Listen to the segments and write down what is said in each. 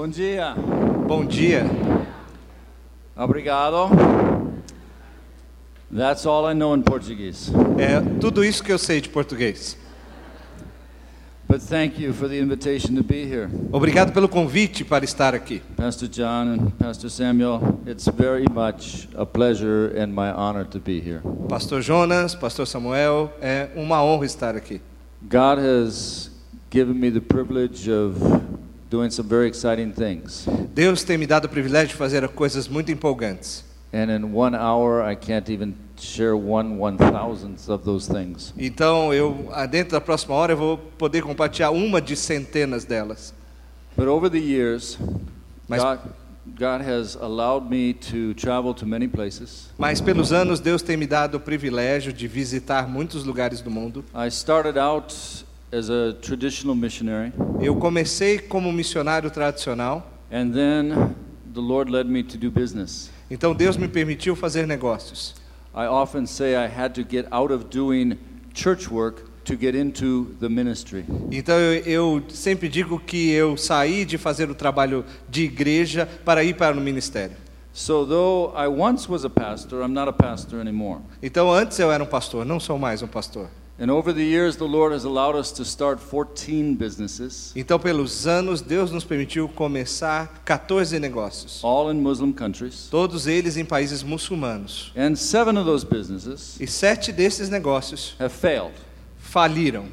Bom dia. Bom dia. Obrigado. That's all I know in Portuguese. É tudo isso que eu sei de português. But thank you for the invitation to be here. Obrigado pelo convite para estar aqui. Pastor John and Pastor Samuel, it's very much a pleasure and my honor to be here. Pastor Jonas, Pastor Samuel, é uma honra estar aqui. God has given me the privilege of doing some very exciting things. Deus tem me dado o privilégio de fazer coisas muito empolgantes. And in one hour, I can't even share one one thousandth of those things. Então, eu ah, dentro da próxima hora eu vou poder compartilhar uma de centenas delas. But over the years, Mas- God, God has allowed me to travel to many places. Mas pelos anos Deus tem me dado o privilégio de visitar muitos lugares do mundo. I started out as a traditional missionary, Eu comecei como missionário tradicional, and then the Lord led me to do business. então Deus me permitiu fazer negócios. I often say I had to get out of doing church work to get into the ministry. Então eu, eu sempre digo que eu saí de fazer o trabalho de igreja para ir para o ministério. So, though I once was a pastor, I'm not a pastor anymore. Então antes eu era um pastor, não sou mais um pastor. And over the years, the Lord has allowed us to start 14 businesses, Então pelos anos Deus nos permitiu começar 14 negócios, all in Muslim countries. todos eles em países muçulmanos. And seven of those businesses E sete desses negócios have failed. faliram.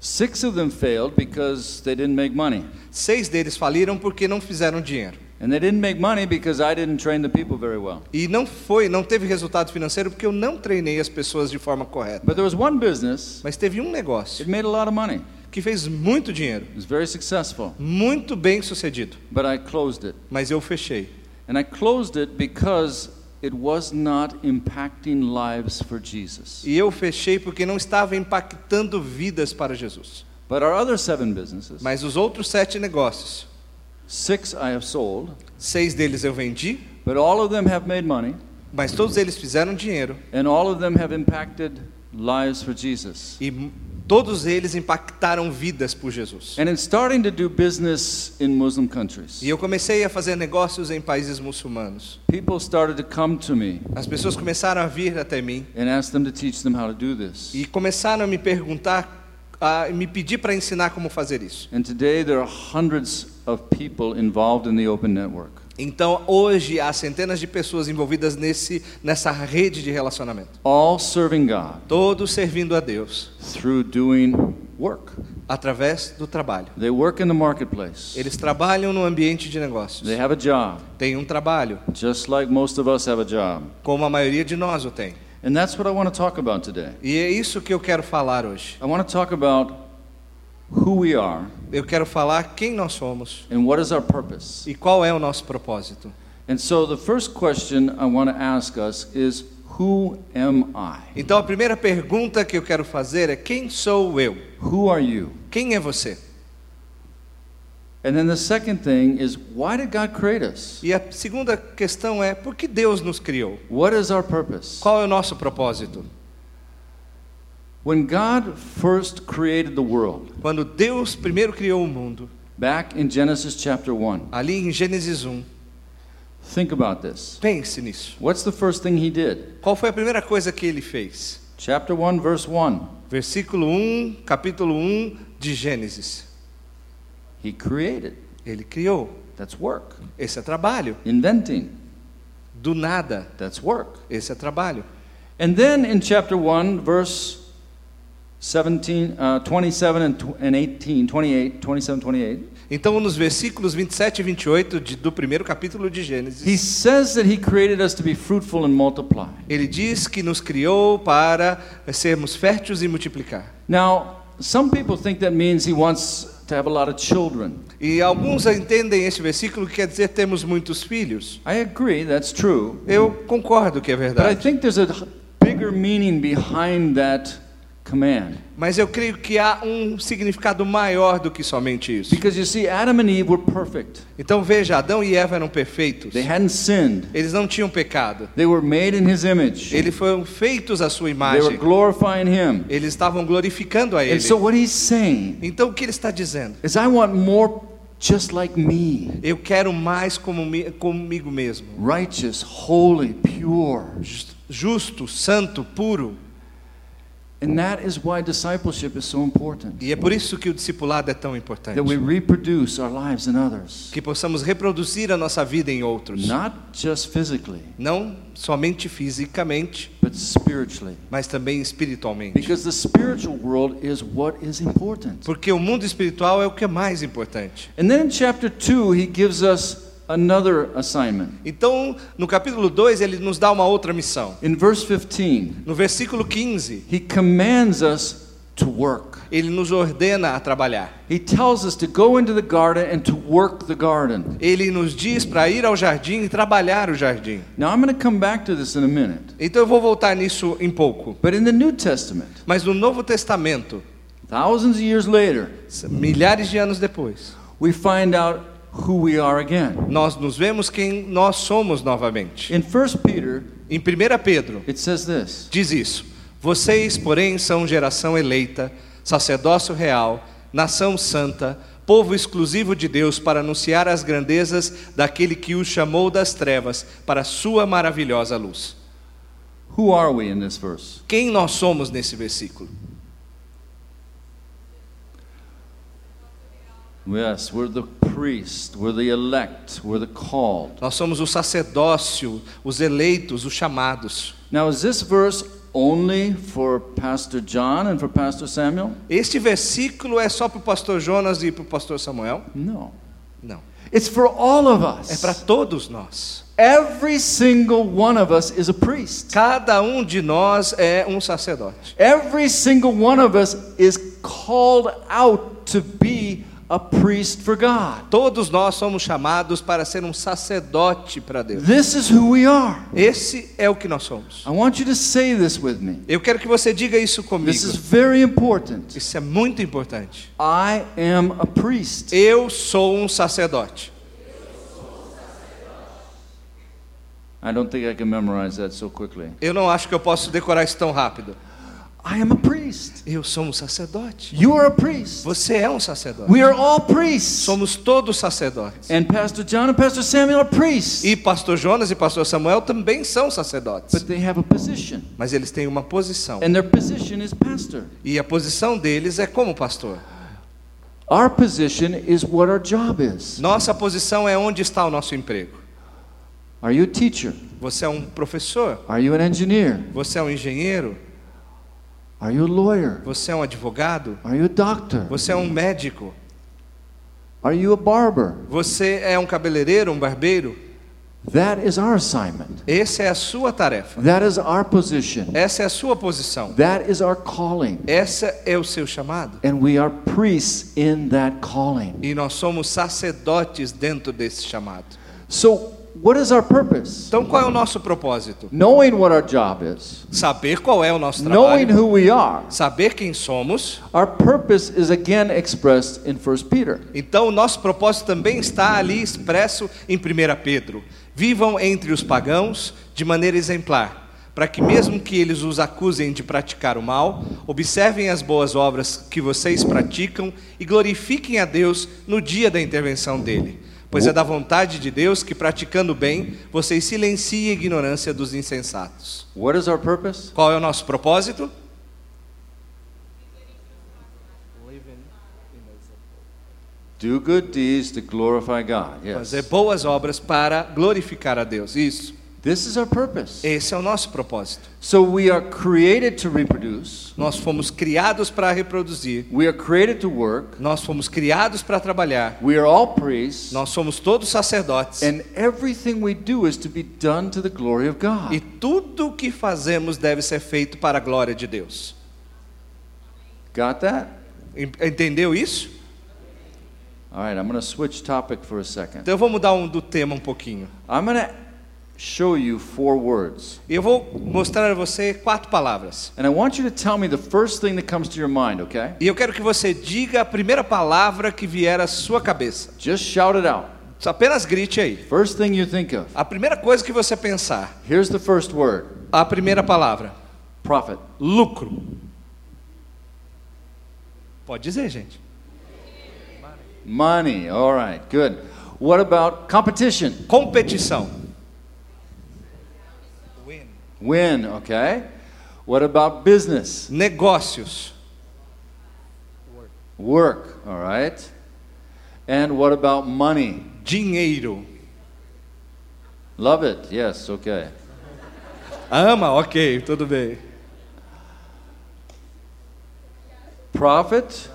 Six of them failed because they didn't make money. Seis deles faliram porque não fizeram dinheiro. And they didn't make money because I didn't train the people very well. E não foi, não teve resultado financeiro porque eu não treinei as pessoas de forma correta. But there was one business, Mas teve um negócio it made a lot of money. que fez muito dinheiro, It was very successful. muito bem sucedido, But I closed it. mas eu fechei. And I closed it because it was not impacting lives for Jesus. E eu fechei porque não estava impactando vidas para Jesus. But our other seven businesses, Mas os outros sete negócios, six I have sold, seis deles eu vendi, but all of them have made money, mas todos eles fizeram dinheiro and all of them have impacted lives for Jesus. e todos eles impactaram vidas por Jesus. And in starting to do business in Muslim countries, E eu comecei a fazer negócios em países muçulmanos. people started to come to me As pessoas começaram a vir até mim and ask them to teach them how to do this. e começaram a me perguntar, a me pedir para ensinar como fazer isso. And today there are hundreds of people involved in the open network. Então, hoje há centenas de pessoas envolvidas nesse nessa rede de relacionamento, All serving God todos servindo a Deus through doing work. através do trabalho. They work in the marketplace. Eles trabalham no ambiente de negócios. They have a job, Têm um trabalho, just like most of us have a job. como a maioria de nós o tem. And that's what I want to talk about today. E é isso que eu quero falar hoje. I want to talk about who we are Eu quero falar quem nós somos and what is our purpose. e qual é o nosso propósito. And so the first question I want to ask us is who am I? Então, a primeira pergunta que eu quero fazer é: quem sou eu? Who are you? Quem é você? And then the second thing is why did God create us? E a segunda questão é: por que Deus nos criou? What is our purpose? Qual é o nosso propósito? When God first created the world, Quando Deus primeiro criou o mundo, back in Genesis chapter 1, ali em Gênesis 1, think about this. pense nisso. What's the first thing he did? Qual foi a primeira coisa que ele fez? Chapter 1, verse 1. Versículo 1, capítulo 1 de Gênesis. He created. Ele criou. That's work. Esse é trabalho. Inventing. Do nada. That's work. Esse é trabalho. And then in chapter 1, verse 17, uh, 27 and, tw- and 18, 28, 27, 28, Então, nos versículos 27 e 28 de- do primeiro capítulo de he Gênesis, says that he created us to be fruitful and multiply. ele diz que nos criou para sermos férteis e multiplicar. Now, some people think that means he wants to have a lot of children. E alguns entendem esse versículo que quer dizer temos muitos filhos. I agree, that's true. Eu concordo que é But I verdade. think there's a bigger meaning behind that command. Mas eu creio que há um significado maior do que somente isso. Because you see, Adam and Eve were perfect. Então veja, Adão e Eva eram perfeitos. They hadn't sinned. Eles não tinham pecado. They were made in his image. Eles foram feitos à sua They were imagem. glorifying him. Eles estavam glorificando a And ele. so what he's saying Então o que ele está dizendo? is I want more just like me, Eu quero mais como mi- comigo mesmo. righteous, holy, pure. Just- Justo, santo, puro. And that is why discipleship is so important. E é por isso que o discipulado é tão importante. That we reproduce our lives in others, Que possamos reproduzir a nossa vida em outros. not just physically, Não somente fisicamente, but spiritually. mas também espiritualmente. Because the spiritual world is what is important. Porque o mundo espiritual é o que é mais importante. And then in chapter 2, he gives us another assignment. Então, no capítulo 2, ele nos dá uma outra missão. In verse 15, No versículo 15, he commands us to work. ele nos ordena a trabalhar. He tells us to go into the garden and to work the garden. Ele nos diz para ir ao jardim e trabalhar o jardim. Now, I'm going to come back to this in a minute. Então eu vou voltar nisso em pouco. But in the New Testament, Mas no Novo Testamento, thousands of years later, milhares de anos depois, we find out who we are again. nós nos vemos quem nós somos novamente. In 1 Peter, Em 1 Pedro, it says this diz isso: Vocês, porém, são geração eleita, sacerdócio real, nação santa, povo exclusivo de Deus para anunciar as grandezas daquele que os chamou das trevas para a sua maravilhosa luz. Who are we in this verse? Quem nós somos nesse versículo? Yes, we're the priest, we're the elect, we're the called. Nós somos o sacerdócio, os eleitos, os chamados. Now, is this verse only for Pastor John and for Pastor Samuel? Este versículo é só para o pastor Jonas e para o pastor Samuel? No. Não. It's for all of É us. para todos nós. Every single one of us is a priest. Cada um de nós é um sacerdote. Every single one of us is called out to be a priest for God. Todos nós somos chamados para ser um sacerdote para Deus. This is who we are. Esse é o que nós somos. I want you to say this with me. Eu quero que você diga isso comigo. This is very important. Isso é muito importante. I am a priest. Eu sou um sacerdote. I don't think I can memorize that so quickly. Eu não acho que eu posso decorar isso tão rápido. I am a priest. Eu sou um sacerdote. You are a priest. Você é um sacerdote. We are all priests. Somos todos sacerdotes. And Pastor John and Pastor Samuel are priests. E pastor Jonas e pastor Samuel também são sacerdotes. But they have a position. Mas eles têm uma posição. And their position is pastor. E a posição deles é como pastor. Our position is what our job is. Nossa posição é onde está o nosso emprego. Are you a teacher? Você é um professor? Are you an engineer? Você é um engenheiro? Are you a lawyer? Você é um advogado? Are you a doctor? Você é um médico? Are you a barber? Você é um cabeleireiro, um barbeiro? That is our assignment. Essa é a sua tarefa. That is our position. Essa é a sua posição. That is our calling. Essa é o seu chamado. And we are priests in that calling. E nós somos sacerdotes dentro desse chamado. So, what is our purpose? Então qual é o nosso propósito? Knowing what our job is, Saber qual é o nosso knowing trabalho, who we are. saber quem somos. Our purpose is again expressed in 1 Peter. Então o nosso propósito também está ali expresso em 1 Pedro. Vivam entre os pagãos de maneira exemplar, para que mesmo que eles os acusem de praticar o mal, observem as boas obras que vocês praticam e glorifiquem a Deus no dia da intervenção dele. Pois é da vontade de Deus que, praticando o bem, vocês silenciem a ignorância dos insensatos. What is our purpose? Qual é o nosso propósito? Do good deeds to glorify God. Yes. Fazer boas obras para glorificar a Deus. Isso. This is our purpose. Esse é o nosso propósito. So we are created to reproduce. Nós fomos criados para reproduzir. We are created to work. Nós fomos criados para trabalhar. We are all priests. Nós somos todos sacerdotes. And everything we do is to be done to the glory of God. E tudo o que fazemos deve ser feito para a glória de Deus. Got that? En- Entendeu isso? All right, I'm going to switch topic for a second. Então eu vou mudar um do tema um pouquinho. I'm going to show you four words. Eu vou mostrar a você quatro palavras. And I want you to tell me the first thing that comes to your mind, okay? E eu quero que você diga a primeira palavra que vier à sua cabeça. Just shout it out. Só apenas grite aí. First thing you think of. A primeira coisa que você pensar. Here's the first word A primeira palavra. profit. Lucro. Pode dizer, gente. Money. All right, good. What about competition? Competição. Win, okay. What about business? Negócios. Work, all right. And what about money? Dinheiro. Love it. Yes, okay. Ama? Ok, tudo bem. Profit,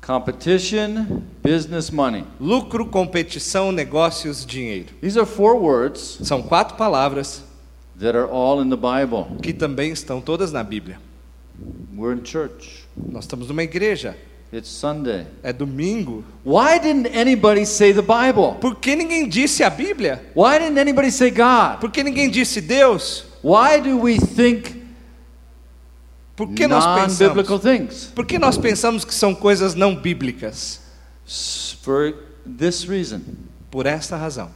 competition, business, money. Lucro, competição, negócios, dinheiro. These are four words São quatro palavras that are all in the Bible. que também estão todas na Bíblia. We're in church. Nós estamos numa igreja. It's Sunday. É domingo. Why didn't anybody say the Bible? Por que ninguém disse a Bíblia? Why didn't anybody say God? Por que ninguém disse Deus? Why do we think Por que nós pensamos? things? Por que nós pensamos que são coisas não bíblicas? For this reason, Por esta razão.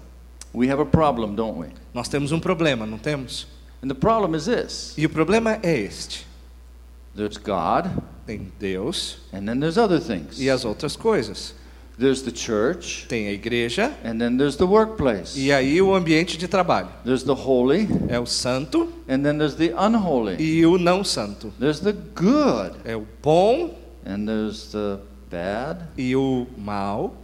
we have a problem, don't we? Nós temos um problema, não temos? And the problem is this E o problema é este: there's God, tem Deus and then there's other things. e as outras coisas. There's the church, Tem a igreja and then there's the workplace. e aí o ambiente de trabalho. There's the holy, É o santo and then there's the unholy. e o não santo. There's the good, É o bom and there's the bad. e o mal.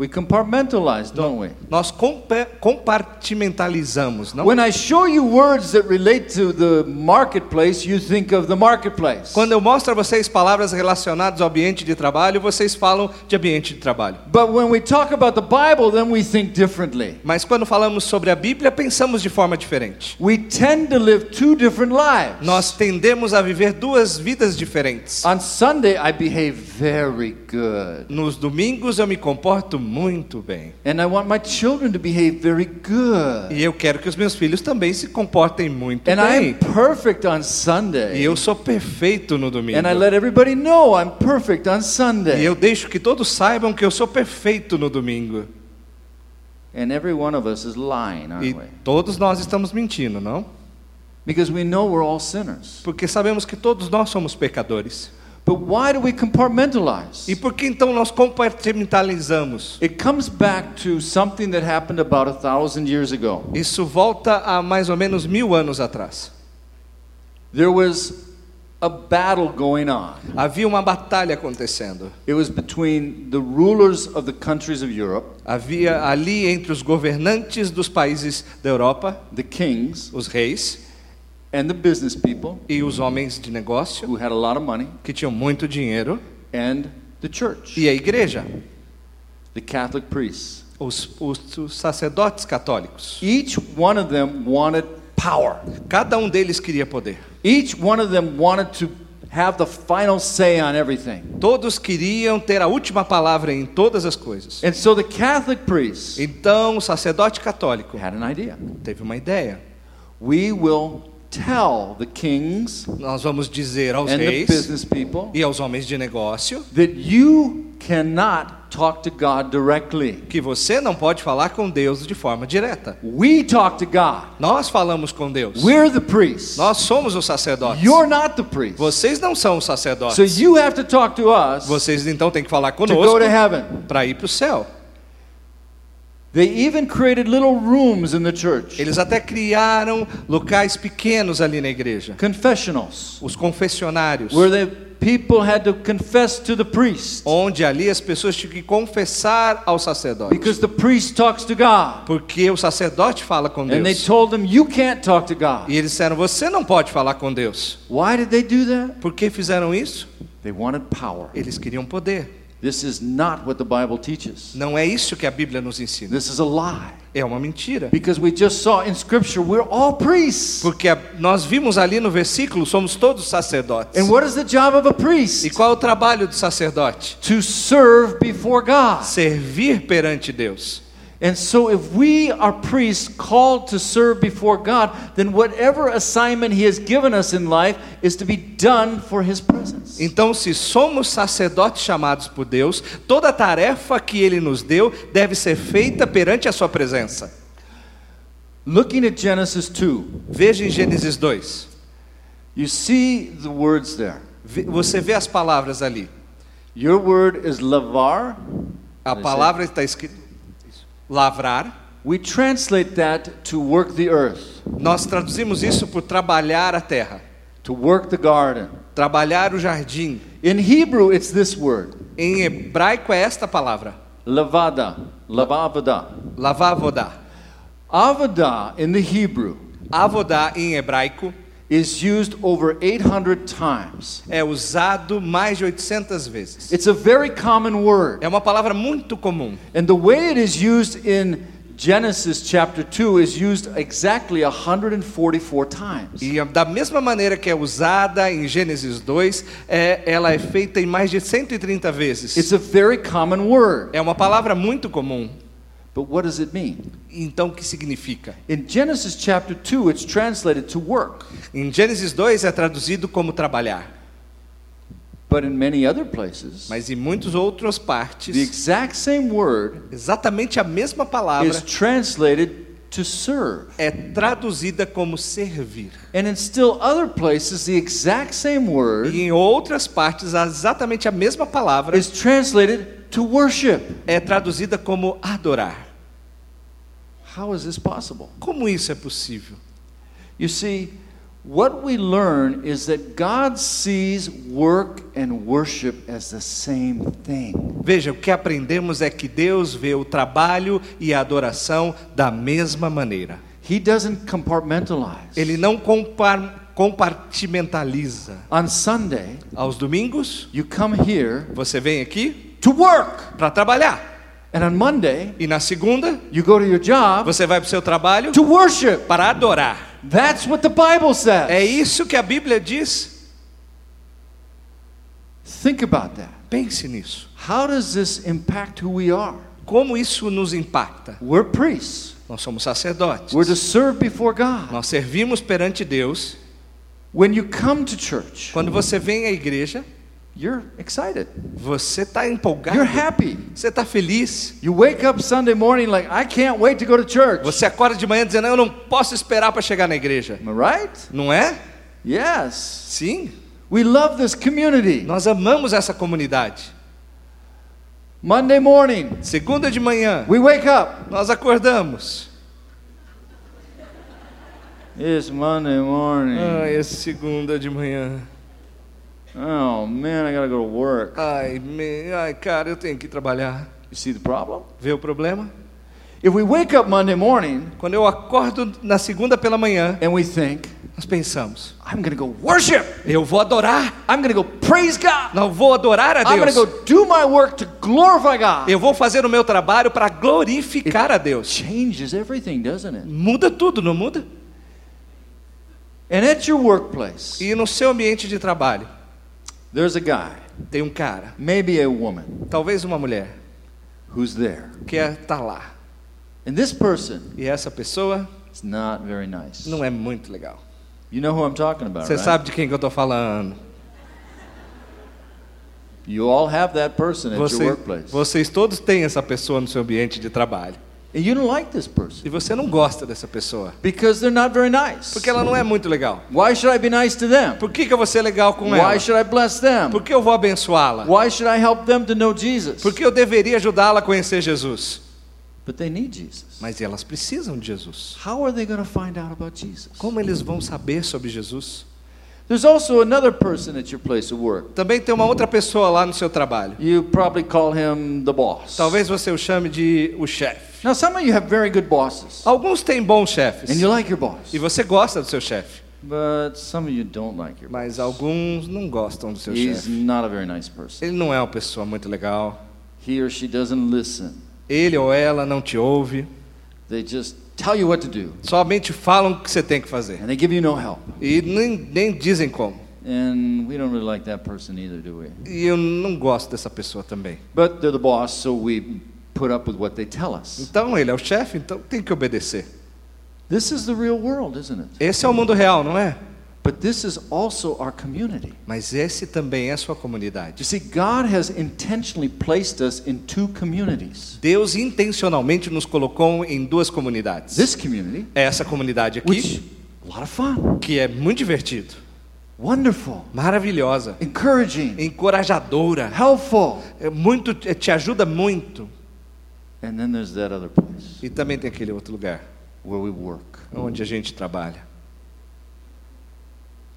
We compartmentalize, don't we? Nós compa- compartimentalizamos, não? When I show you words that relate to the marketplace, you think of the marketplace. Quando eu mostro a vocês palavras relacionadas ao ambiente de trabalho, vocês falam de ambiente de trabalho. But when we talk about the Bible, then we think differently. Mas quando falamos sobre a Bíblia, pensamos de forma diferente. We tend to live two different lives. Nós tendemos a viver duas vidas diferentes. On Sunday, I behave very good. Nos domingos eu me comporto muito bem. And I want my children to behave very good. E eu quero que os meus filhos também se comportem muito And bem. am perfect on E eu sou perfeito no domingo. And I let everybody know I'm perfect on E eu deixo que todos saibam que eu sou perfeito no domingo. And every one of us is lying, aren't E we? todos nós estamos mentindo, não? Because we know we're all sinners. Porque sabemos que todos nós somos pecadores. But why do we compartmentalize? E por que então nós compartimentalizamos? It comes back to something that happened about a thousand years ago. Isso volta a mais ou menos mil anos atrás. There was a battle going on. Havia uma batalha acontecendo. It was between the rulers of the countries of Europe, Havia ali entre os governantes dos países da Europa, the kings, os reis and the business people e os homens de negócio who had a lot of money, que tinham muito dinheiro and the church, e a igreja, the Catholic priests. os, os, os sacerdotes católicos. Each one of them wanted power. Cada um deles queria poder. Each one of them wanted to have the final say on everything. Todos queriam ter a última palavra em todas as coisas. And so the Catholic priests Então o sacerdote católico had an idea. teve uma ideia. We will tell the kings Nós vamos dizer aos and the reis business people e aos homens de negócio that you cannot talk to God directly. que você não pode falar com Deus de forma direta. We talk to God. Nós falamos com Deus. We're the priests. Nós somos os sacerdotes. You're not the priest. Vocês não são os So sacerdotes. you have to talk to us Vocês então têm que falar go conosco to heaven. para ir para o céu. They even created little rooms in the church, Eles até criaram locais pequenos ali na igreja, confessionals, os confessionários, where the people had to confess to the priest onde ali as pessoas tinham que confessar ao sacerdote, because the priest talks to God. porque o sacerdote fala com And they Deus. told them, You can't talk to God. E eles disseram: Você não pode falar com Deus. Why did they do that? Por que fizeram isso? They wanted power. Eles queriam poder. This is not what the Bible teaches. Não é isso que a Bíblia nos ensina. This is a lie. É uma mentira. Because we just saw in Scripture, we're all priests. Porque a- nós vimos ali no versículo, somos todos sacerdotes. And what is the job of a E priest? qual é o trabalho do sacerdote? To serve before God. Servir perante Deus. And so, if we are priests called to serve before God, then whatever assignment He has given us in life is to be done for His presence. Então, se somos sacerdotes chamados por Deus, toda tarefa que Ele nos deu deve ser feita perante a Sua presença. Looking at Genesis 2, Veja em Gênesis 2. you see the words there. Você vê as palavras ali. Your word is lavar. A palavra está escrita lavrar. We translate that to work the earth, Nós traduzimos isso por trabalhar a terra, to work the garden. trabalhar o jardim. In Hebrew, it's this word, Em hebraico é esta palavra, lavada, lavavada. lavavodá. Avada in the Hebrew Avodá em hebraico is used over 800 times. é usado mais de 800 vezes. It's a very common word. É uma palavra muito comum. And the way it is used in Genesis chapter 2 is used exactly 144 times. E da mesma maneira que é usada em Gênesis 2, é, ela é feita em mais de 130 vezes. It's a very common word. É uma palavra muito comum. But what does it mean? Então, o que significa? In Genesis chapter 2, it's translated to work. Em Gênesis 2 é traduzido como trabalhar, But in many other places, mas em muitas outras the partes, exact same word exatamente a mesma palavra is translated to serve. é traduzida como servir. And in still other places, the exact same word E em outras partes, exatamente a mesma palavra is translated to worship. é traduzida como adorar. How is this possible? Como isso é possível? You see, what we learn is that God sees work and worship as the same thing. Veja, o que aprendemos é que Deus vê o trabalho e a adoração da mesma maneira. He doesn't compartmentalize. Ele não compar- compartimentaliza. On Sunday, Aos domingos, you come here você vem aqui to work. para trabalhar. And on Monday, E na segunda, you go to your job você vai para o seu trabalho to worship. para adorar. That's what the Bible says. É isso que a Bíblia diz. Think about that. Pense nisso. How does this impact who we are? Como isso nos impacta? We're priests. Nós somos sacerdotes. We're to serve before God. Nós servimos perante Deus. When you come to church, Quando você vem à igreja, you're excited. você está empolgado. You're happy. Você está feliz. You wake up Sunday morning like, I can't wait to go to church. Você acorda de manhã dizendo: Eu não posso esperar para chegar na igreja. Am I right? Não é? Yes. Sim. We love this community. Nós amamos essa comunidade. Monday morning, Segunda de manhã, we wake up. nós acordamos. It's Monday morning. Ai, é segunda de manhã. Oh man, I gotta go to work. Ai, me... Ai, cara, eu tenho que trabalhar. You see the problem? Vê o problema? If we wake up Monday morning Quando eu acordo na segunda pela manhã, and we think, nós pensamos: I'm gonna go worship. Eu vou adorar. I'm gonna go praise God. Não vou adorar a I'm gonna Deus. go do my work to glorify God. Eu vou fazer o meu trabalho para glorificar a Deus. changes everything, doesn't it? Muda tudo, não muda? And at your workplace, E no seu ambiente de trabalho, there's a guy, tem um cara, maybe a woman, talvez uma mulher, who's there. que está lá. And this person E essa pessoa is not very nice. não é muito legal. You know who I'm talking about, Você right? sabe de quem que eu estou falando. You all have that person at your Você- workplace. vocês todos têm essa pessoa no seu ambiente de trabalho. And you don't like this person E você não gosta dessa pessoa. because they're not very nice. Porque ela não é muito legal. Why should I be nice to them? Por que, que eu vou ser legal com ela? Why should I bless them? Por que eu vou abençoá-la? Why should I help them to know Jesus? Porque eu deveria ajudá-la a conhecer Jesus. But they need Jesus. Mas elas precisam de Jesus. How are they going to find out about Jesus? Como eles vão saber sobre Jesus? There's also another person at your place of work. Também tem uma outra pessoa lá no seu trabalho. You probably call him the boss. Talvez você o chame de o chefe. Now, some of you have very good bosses, Alguns têm bons chefes. and you like your boss. E você gosta do seu chefe. But some of you don't like your boss. Mas alguns não gostam do seu He's chefe. not a very nice person. Ele não é uma pessoa muito legal. He or she doesn't listen. Ele ou ela não te ouve. They just tell you what to do, Somente falam o que você tem que fazer. and they give you no help. E nem, nem dizem como. And we don't really like that person either, do we? E eu não gosto dessa pessoa também. But they're the boss, so we put up with what they tell us. Então ele é o chefe, então tem que obedecer. This is the real world, isn't it? Esse é o mundo real, não é? But this is also our community. Mas esse também é sua comunidade. You see, God has intentionally placed us in two communities. Deus intencionalmente nos colocou em duas comunidades. This community, Essa comunidade aqui, which a lot of fun. que é muito divertido. Wonderful. maravilhosa, Encouraging. encorajadora, Helpful. é muito, é, te ajuda muito. And then there's that other place E também tem aquele outro lugar where we work. onde a gente trabalha.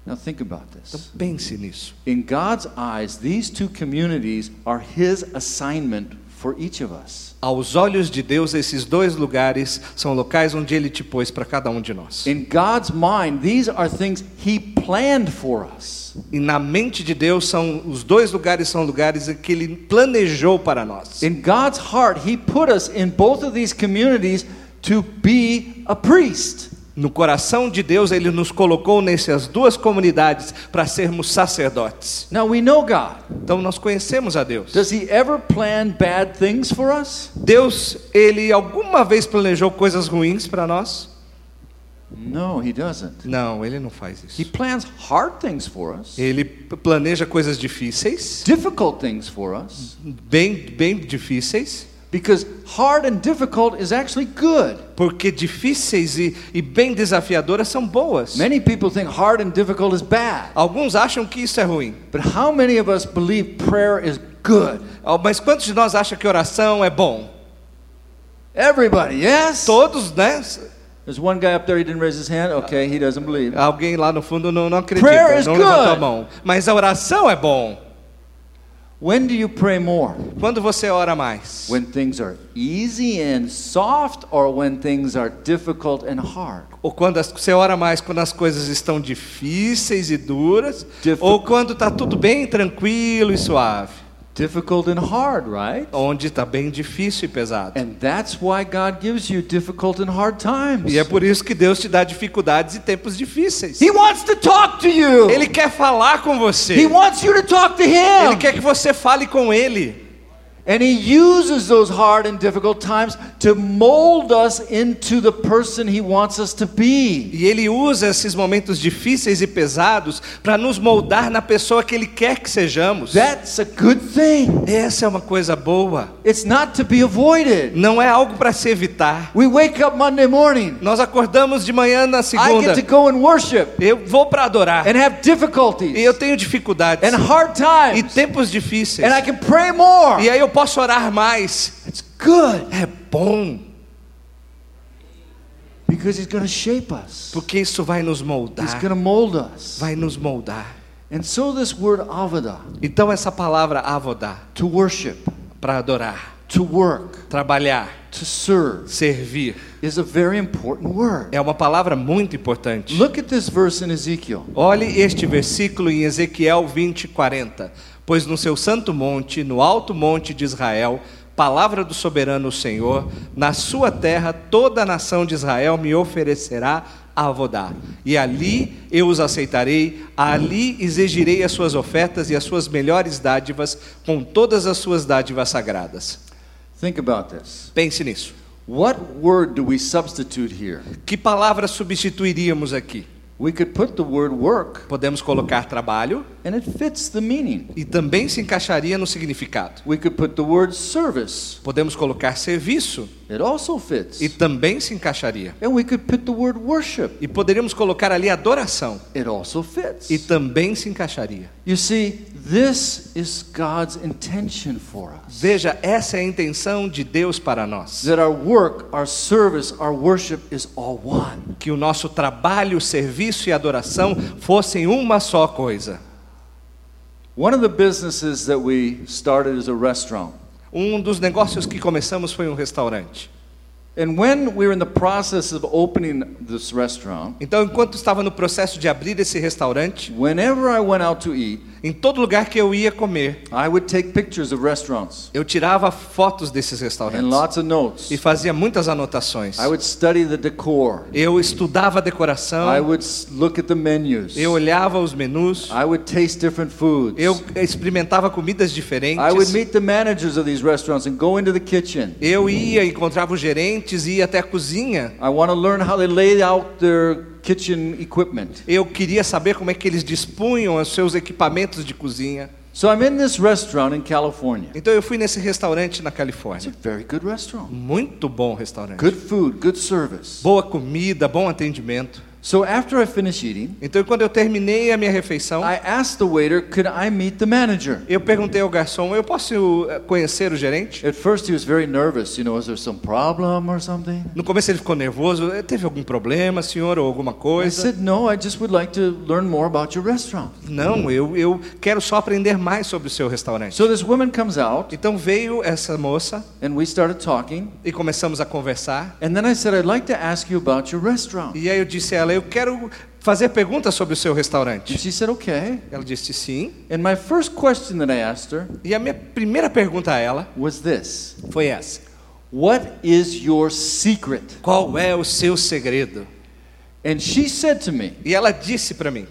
Now think about Então this. pense nisso. In God's eyes, these two communities are His assignment for each of us. Aos olhos de Deus, esses dois lugares são locais onde Ele te pôs para cada um de nós. In God's mind, these are things He planned for us. E na mente de Deus são os dois lugares são lugares que Ele planejou para nós. In God's heart, He put us in both of these communities to be a priest. No coração de Deus, Ele nos colocou nessas duas comunidades para sermos sacerdotes. Now we know God. Então nós conhecemos a Deus. Does He ever plan bad things for us? Deus, Ele alguma vez planejou coisas ruins para nós? No, He doesn't. Não, Ele não faz He isso. plans hard things for us, Ele planeja coisas difíceis, difficult things for us, bem, bem difíceis, because hard and difficult is actually good. porque difíceis e, e bem desafiadoras são boas. Many people think hard and difficult is bad, Alguns acham que isso é ruim. but how many of us believe prayer is good? Mas quantos de nós acham que oração é bom? Everybody, yes? Todos, né? There's one guy up there, he didn't raise his hand. Okay, he doesn't believe. Alguém lá no fundo não, não acredita, Prayer is não levantou a good. mão. Mas a oração é bom. When do you pray more? Quando você ora mais? When things are easy and soft, or when things are difficult and hard? Ou quando as- você ora mais quando as coisas estão difíceis e duras? Ou quando está tudo bem tranquilo e suave? Difficult and hard, right? Onde está bem difícil e pesado. And that's why God gives you difficult and hard times. E é por isso que Deus te dá dificuldades e tempos difíceis. He wants to talk to you. Ele quer falar com He você. wants you to talk to Ele him. quer que você fale com Ele. And he uses those hard and difficult times to mold us into the person he wants us to be. E Ele usa esses momentos difíceis e pesados para nos moldar na pessoa que Ele quer que sejamos. That's a good thing. Essa é uma coisa boa. It's not to be avoided. Não é algo para se evitar. We wake up Monday morning. Nós acordamos de manhã na I segunda. get to go and worship Eu vou para adorar. and have E difficulties eu tenho dificuldades. and hard E times. tempos difíceis. And I can pray more. E aí eu posso orar mais. It's good É bom. because going to shape us. Porque isso vai nos moldar. going to mold us. Vai nos moldar. And so this word avada, Então essa palavra avodar, to worship, para adorar, to work, trabalhar, to serve, servir, is a very important word. é uma palavra muito importante. Look at this verse in Ezekiel. Olhe este versículo em Ezequiel 20, 40. Pois no seu santo monte, no alto monte de Israel, palavra do soberano Senhor, na sua terra toda a nação de Israel me oferecerá a avodar. E ali eu os aceitarei, ali exigirei as suas ofertas e as suas melhores dádivas, com todas as suas dádivas sagradas. Think about this. Pense nisso. What word do we substitute here? Que palavra substituiríamos aqui? We could put the word work, Podemos colocar trabalho and it fits the meaning. e também se encaixaria no significado. We could put the word service, Podemos colocar serviço it also fits. e também se encaixaria. And we could put the word worship, E poderíamos colocar ali adoração it also fits. e também se encaixaria. You see, this is God's intention for us. Veja, essa é a intenção de Deus para nós. That our work, our service, our worship is all one. Que o nosso trabalho, serviço e adoração fossem uma só coisa. One of the businesses that we started is a restaurant. Um dos negócios que começamos foi um restaurante. And when we were in the process of opening this restaurant, Então, enquanto estava no processo de abrir esse restaurante, whenever I went out to eat, em todo lugar que eu ia comer, I would take pictures of restaurants eu tirava fotos desses and restaurantes lots of notes. e fazia muitas anotações. I would study the decor. Eu estudava a decoração, I would look at the menus. eu olhava os menus, I would taste different foods. eu experimentava comidas diferentes. I would meet the managers of these restaurants and go into the kitchen. Eu ia, encontrava os gerentes, ia até a cozinha. I want to learn how they lay out their kitchen equipment. Eu queria saber como é que eles dispunham os seus equipamentos de cozinha. So I'm in this restaurant in California. Então eu fui nesse restaurante na It's a Califórnia. very good restaurant. Muito bom restaurante. Good food, good service. Boa comida, bom atendimento. So after I finished eating, Então, quando eu terminei a minha refeição, I asked the waiter, could I meet the manager? eu perguntei ao garçom: eu posso eh, conhecer o gerente? At first, he was very nervous. You know, is there some problem or something? No começo ele ficou nervoso. "Eh, Teve algum problema, senhor, ou alguma I coisa? said, no, I just would like to learn more about your restaurant. Não, eu, eu quero só aprender mais sobre o seu restaurante. So this woman comes out, Então veio essa moça and we started talking. e começamos a conversar. And then I said, I'd like to ask you about your restaurant. E aí eu disse a ela: eu quero fazer perguntas sobre o seu And restaurante. she said, okay. Ela disse sim. And my first question that I asked her E a minha primeira pergunta a ela was this foi essa: What is your secret? Qual é o seu segredo? And she said to me, E ela disse para mim: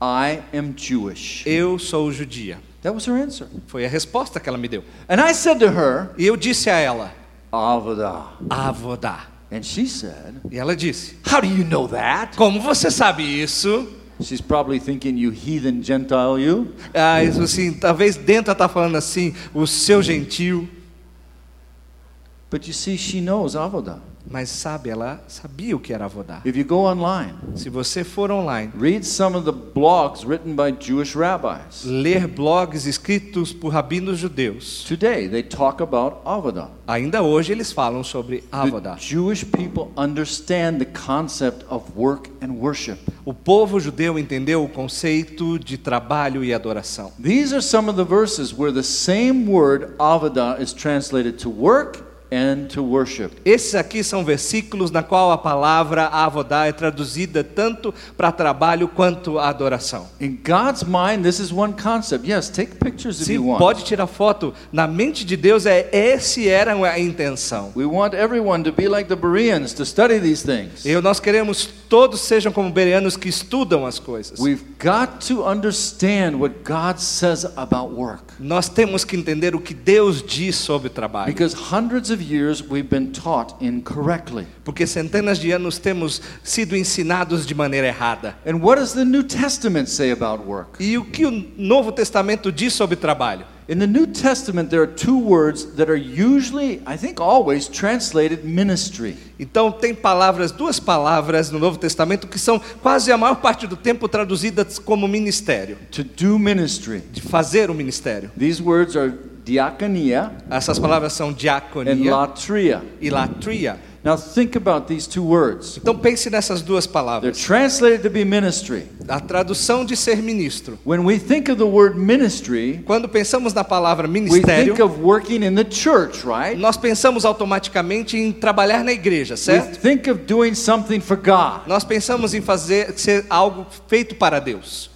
I am Jewish. Eu sou judia. That was her answer. Foi a resposta que ela me deu. And I said to her, E eu disse a ela: Avodah. Avodá. And she said, E ela disse: How do you know that? Como você sabe isso? She's probably thinking, You heathen Gentile, you. Ah, isso assim, talvez dentro ela tá falando assim, o seu gentil. But you see, she knows Avodah. Mas sabe, ela sabia o que era avodá. If you go online, Se você for online, read some of the blogs written by Jewish rabbis. ler blogs escritos por rabinos judeus, Today, they talk about Avodah. ainda hoje eles falam sobre avodá. The Jewish people understand the concept of work and worship. O povo judeu entendeu o conceito de trabalho e adoração. These are some of the verses where the same word Avodah is translated to work and to worship. Esses aqui são versículos na qual a palavra avodá é traduzida tanto para trabalho quanto adoração. In God's mind, this is one concept. Yes, take pictures if you want. pode tirar foto. Na mente de Deus é esse era a intenção. We want everyone to be like the Bereans to study these things. E nós queremos todos sejam como bereanos que estudam as coisas. We've got to understand what God says about work. Nós temos que entender o que Deus diz sobre trabalho. Because hundreds of years we've been taught incorrectly. Porque centenas de anos temos sido ensinados de maneira errada. And what does the New Testament say about work? E o que o Novo Testamento diz sobre trabalho? In the New Testament, there are two words that are usually, I think always, translated ministry. Então tem palavras, duas palavras no Novo Testamento que são quase a maior parte do tempo traduzidas como ministério, To do ministry. de fazer o ministério. These words are diakonia Essas palavras são diaconia latria. e latria. Now think about these two words. Então pense nessas duas They're palavras. translated to be ministry. A tradução de ser ministro. When we think of the word ministry, Quando pensamos na palavra we ministério, think of working in the church, right? nós pensamos automaticamente em trabalhar na igreja, We certo? think of doing something for God. Nós pensamos em fazer ser algo feito para Deus.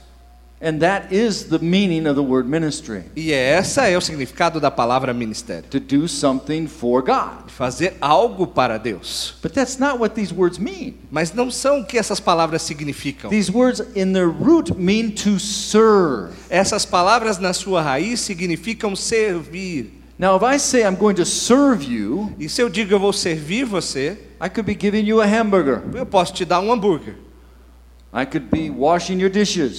And that is the meaning of the word ministry. E essa é o significado da palavra ministério. To do something for God. Fazer algo para Deus. But that's not what these words mean. Mas não são o que essas palavras significam. These words in their root mean to serve. Essas palavras na sua raiz significam servir. Now, if I say I'm going to serve you, E se eu digo eu vou servir você, I could be giving you a hamburger. eu posso te dar um hambúrguer.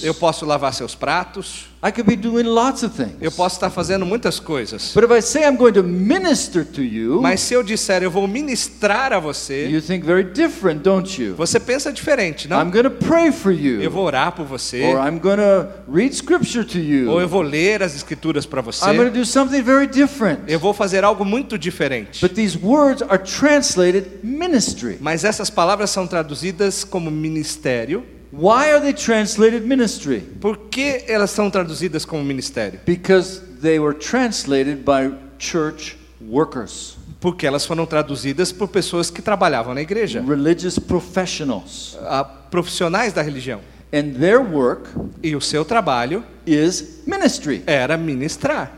Eu posso lavar seus pratos. I could be doing lots of things. Eu posso estar fazendo muitas coisas. But if I say I'm going to minister to you, Mas se eu disser eu vou ministrar a você, you think very different, don't you? você pensa diferente, I'm não? going to pray for Eu you. vou orar por você, Or I'm going to read scripture to ou eu you. vou ler as escrituras para você. I'm going to do something very different. Eu vou fazer algo muito diferente. But these words are translated ministry. Mas essas palavras são traduzidas como ministério. Why are they translated ministry? Por que elas são traduzidas como ministério? Because they were translated by church workers, Porque elas foram traduzidas por pessoas que trabalhavam na igreja, religious professionals. ah, profissionais da religião. And their work E o seu trabalho is ministry. era ministrar.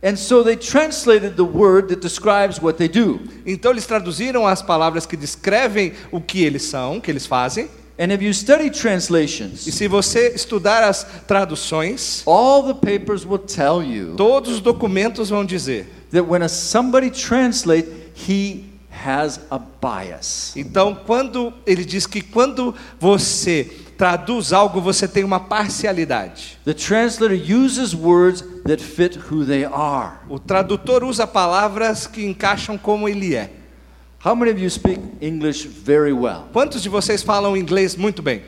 And so they translated the word that describes what they do. Então eles traduziram as palavras que descrevem o que eles são, o que eles fazem. And if you study E translations, se você estudar as traduções, all the papers will tell you todos os documentos vão dizer. that when a somebody translates, he has a bias. Então, quando ele diz que quando você traduz algo, você tem uma parcialidade. The translator uses words that fit who they are. O tradutor usa palavras que encaixam como ele é. How many of you speak English very well? Quantos de vocês falam inglês muito bem?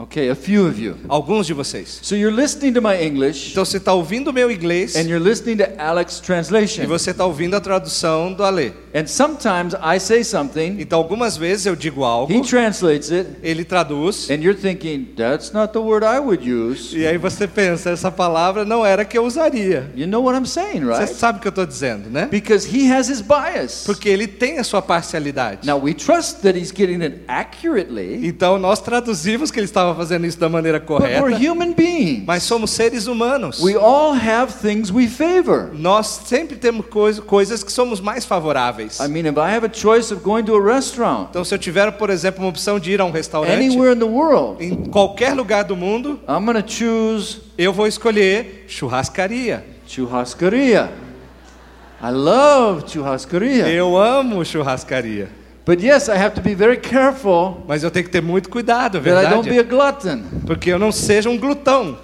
Okay, a few of you. Alguns de vocês. So you're listening to my English Então você está ouvindo o meu inglês and you're listening to Alex's e translation. você está ouvindo a tradução do Alê. And sometimes I say something, Então algumas vezes eu digo algo, he translates it, ele traduz and you're thinking, that's not the word I would use. e aí você pensa, essa palavra não era que eu usaria. You know what I'm saying, Você right? sabe o que eu estou dizendo, né? Because he has his bias. Porque ele tem a sua parcialidade. Now we trust that he's getting it accurately, Então nós traduzimos que ele estava fazendo isso da maneira correta, human beings. mas somos seres humanos. We all have things we favor. Nós sempre temos coisa- coisas que somos mais favoráveis. I mean, if I have a choice of going to a restaurant Então, se eu tiver, por exemplo, uma opção de ir a um restaurante anywhere in the world, em qualquer lugar do mundo, I'm to choose eu vou escolher churrascaria. churrascaria. I love churrascaria. Eu amo churrascaria. But yes, I have to be very careful Mas eu tenho que ter muito cuidado, é that I don't be a verdade? glutton. Porque eu não seja um glutão.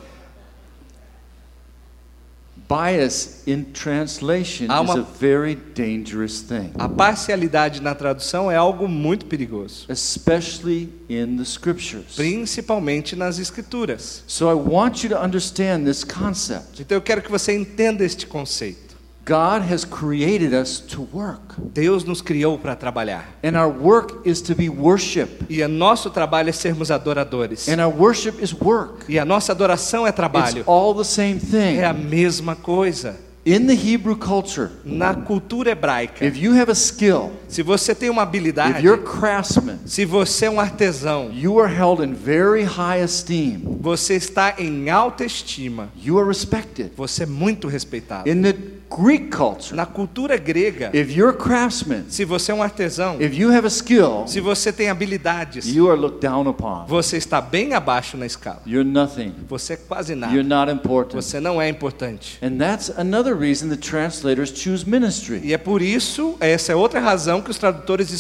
Bias in translation Há is uma- a very dangerous thing, A parcialidade na tradução é algo muito perigoso, especially in the scriptures. principalmente nas escrituras. So I want you to understand this concept. Então eu quero que você entenda este conceito. God has created us to work, Deus nos criou para trabalhar. and our work is to be worship, E o nosso trabalho é sermos adoradores. and our worship is work. E a nossa adoração é It's trabalho. all the same thing. É a mesma coisa. In the Hebrew culture, Na cultura hebraica, if you have a skill, se você tem uma if habilidade, you're a craftsman, se você é um artesão, you are held in very high esteem. você está em alta estima, You are respected. você é muito respeitado. In the Greek culture, Na cultura grega, if you're a craftsman, se você é um artesão, if you have a skill, se você tem habilidades, you are looked down upon. você está bem abaixo na escala. You're nothing. Você é quase You're nada. not important. Você não é importante. And that's another reason the translators choose ministry. E é por isso, essa é outra razão que os tradutores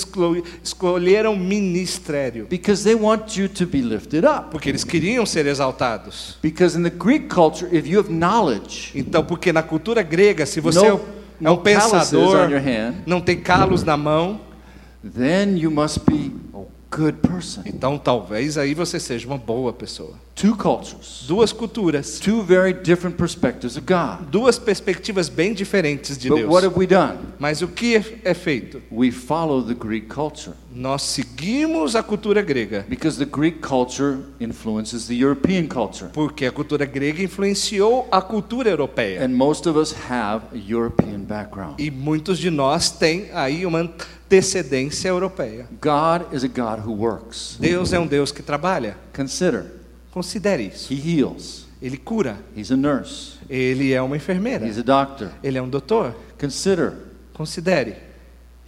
escolheram ministério. Because they want you to be lifted up. Porque eles queriam ser exaltados. Because in the Greek culture, if you have knowledge, Então, porque na cultura grega, se você No- é um- é um pensador, hand. não tem calos na mão, then you must be a good person. então talvez aí você seja uma boa pessoa. Two cultures, Duas culturas, two very different perspectives of God. duas perspectivas bem diferentes de But Deus. what have we done? Mas o que é- é feito? We follow the Greek culture Nós seguimos a cultura grega, because the Greek culture influences the European culture. porque a cultura grega influenciou a cultura europeia. And most of us have a European background. E muitos de nós têm aí uma antecedência europeia. God is a God who works. Deus é um Deus que trabalha. Consider, Considere isso. He heals. Ele cura. He's a nurse. Ele é uma enfermeira. He's a doctor. Ele é um doutor. Consider, Considere.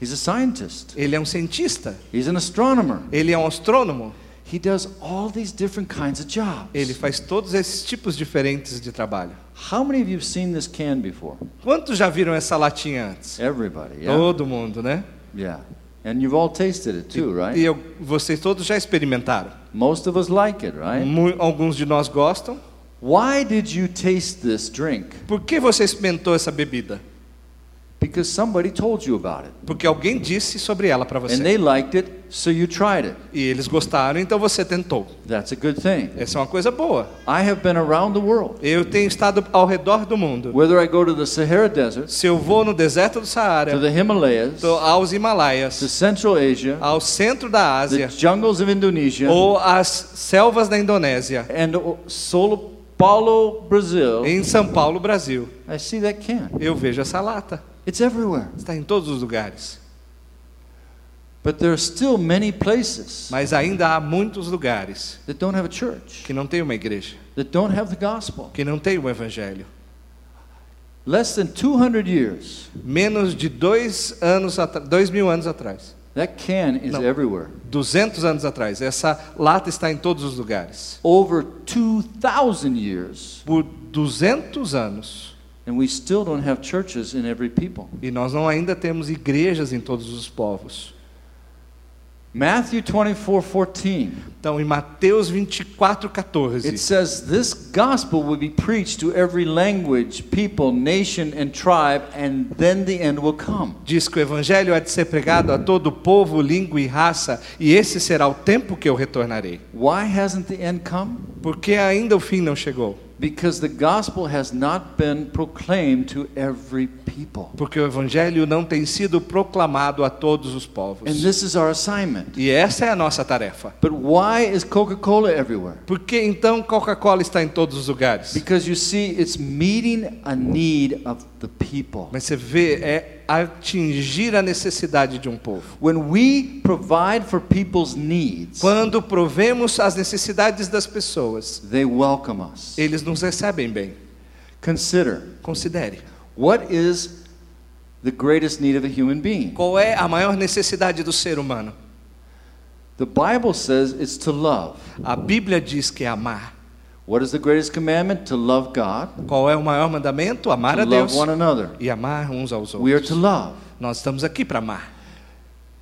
He's a scientist. Ele é um cientista. He's an astronomer. Ele é um astrônomo. He does all these different kinds of jobs. Ele faz todos esses tipos diferentes de trabalho. How many of you have seen this can before? Quantos já viram essa latinha antes? Everybody, yeah. Todo mundo, né? Yeah. And you've all tasted it too, right? E eu, vocês todos já experimentaram. Most of us like it, right? Mu- alguns de nós gostam. Why did you taste this drink? Por que você experimentou essa bebida? Because somebody told you about it. Porque alguém disse sobre ela para And você. they liked it, so you tried it. E eles gostaram, então você tentou. That's a good thing. Essa é uma coisa boa. I have been around the world. Eu tenho estado ao redor do mundo. Whether I go to the Sahara Desert, Se eu vou no deserto do to Saara, the Himalayas, tô aos to Himalaias, Central Asia, ao centro da the Ásia, jungles of Indonesia, ou às selvas da Indonésia, and Sao Paulo, Brazil, em São Paulo, Brasil, I see that can. eu vejo essa lata. It's everywhere. Está em todos os lugares. But there are still many places Mas ainda há muitos lugares that don't have a church, que não tem uma igreja, that don't have the gospel. que não tem um evangelho. Less than 200 years, Menos de dois, anos dois mil anos atrás, that can is No. everywhere. 200 anos atrás, essa lata está em todos os lugares. Over 2,000 years, Por 200 anos. And we still don't have churches in every people. E nós não ainda temos igrejas em todos os povos. Matthew 24 14. Então, em Mateus 24, 14, It says, This gospel will be preached to every language, people, nation, and tribe, and then the end will come. diz que o evangelho há de ser pregado a todo povo, língua e raça, e esse será o tempo que eu retornarei. Why hasn't the end come? Porque ainda o fim não chegou. Because the gospel has not been proclaimed to every people. Porque o evangelho não tem sido proclamado a todos os povos. And this is our assignment. E essa é a nossa tarefa. But why is Coca Cola everywhere? Por que então Coca-Cola está em todos os lugares? Because you see, it's meeting a need of the people. Mas você vê, é atingir a necessidade de um povo. When we provide for people's needs, Quando provemos as necessidades das pessoas, they welcome us. eles nos recebem bem. Consider Considere. what is the greatest need of a human being? Qual é a maior necessidade do ser humano? The Bible says it's to love. A Bíblia diz que é amar. What is the greatest commandment? To love God, Qual é o maior mandamento? Amar to a love Deus one another. e amar uns aos We are to outros. love. Nós estamos aqui para amar.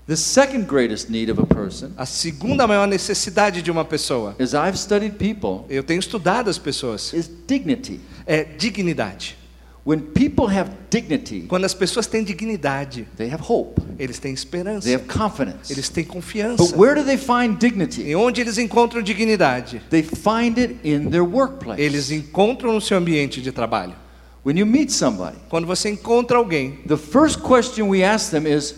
The second greatest need of a person A segunda maior necessidade de uma pessoa, is I've studied people eu tenho estudado as pessoas, is dignity. é dignidade. When people have dignity, Quando as pessoas têm dignidade, they have hope. eles têm esperança, They have confidence. eles têm But confiança. where do they find dignity? E onde eles encontram dignidade? They find it in their workplace. Eles encontram no seu ambiente de trabalho. When you meet somebody, Quando você encontra alguém, the first question we ask them is,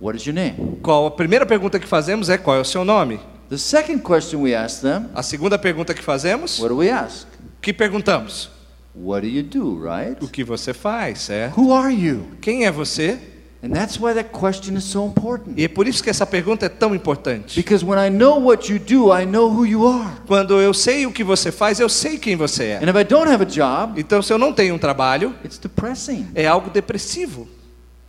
What is your name? qual a primeira pergunta que fazemos é qual é o seu nome? The second question we ask them, A segunda pergunta que fazemos, What do we ask? que perguntamos? What do you do, right? O que você faz, certo? Who are you? Quem é você? And that's why that question is so important. E é por isso que essa pergunta é tão importante. Because when I know what you do, I know who you are. Quando eu sei o que você faz, eu sei quem você é. And if I don't have a job, Então, se eu não tenho um trabalho, it's depressing é algo depressivo.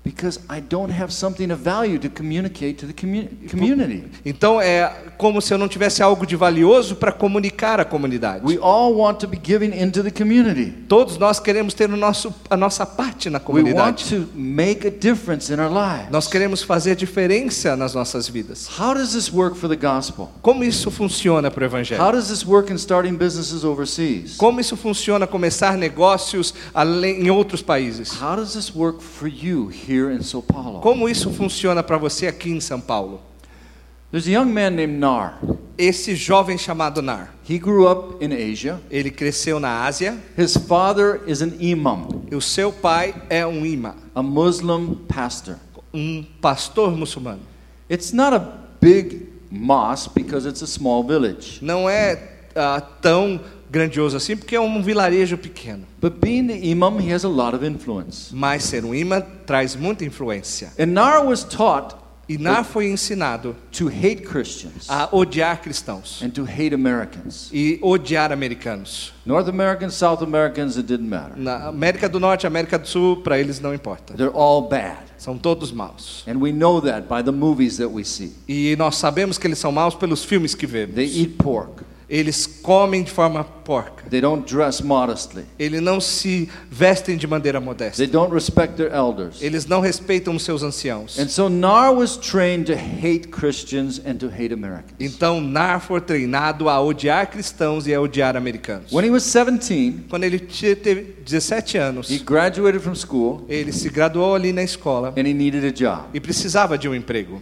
Because I don't have something of value to communicate to the commu- community. Então, é como se eu não tivesse algo de valioso para comunicar à comunidade. We all want to be giving into the community. Todos nós queremos ter o nosso, a nossa parte na We want comunidade. to make a difference in our lives. Nós queremos fazer diferença nas nossas vidas. How does this work for the gospel? Como isso funciona para o How Evangelho? does this work in starting businesses overseas? Como isso funciona começar negócios além, em outros países? How does this work for you here in Sao Paulo? Como isso funciona para você aqui em São Paulo? There's a young man named Nar. Esse jovem chamado Nar, He grew up in Asia. ele cresceu na Ásia His father is an imam, e o seu pai é um imã, a Muslim pastor. um pastor muçulmano. It's not a big mosque because it's a small village. Não é ah, tão grandioso assim porque é um vilarejo pequeno, But being the imam, he has a lot of influence. mas ser um imã traz muita influência. And Nar was taught E Nar foi ensinado to hate Christians a odiar cristãos and to hate Americans. e odiar americanos. North Americans, South Americans, it didn't matter. Na América do Norte, América do Sul, para eles não importa. They're all bad. São todos maus. And we know that by the movies that we see. E nós sabemos que eles são maus pelos filmes que vemos. They eat pork. Eles comem de forma porca. They don't dress modestly. Eles não se vestem de maneira modesta. They don't respect their elders. Eles não respeitam os seus anciãos. And so Nar was trained to hate Christians and to hate Americans. Então Nar foi treinado a odiar cristãos e a odiar americanos. When he was 17, Quando ele tinha- teve 17 anos, he graduated from school ele se graduou ali na escola and he needed a job. e precisava de um emprego.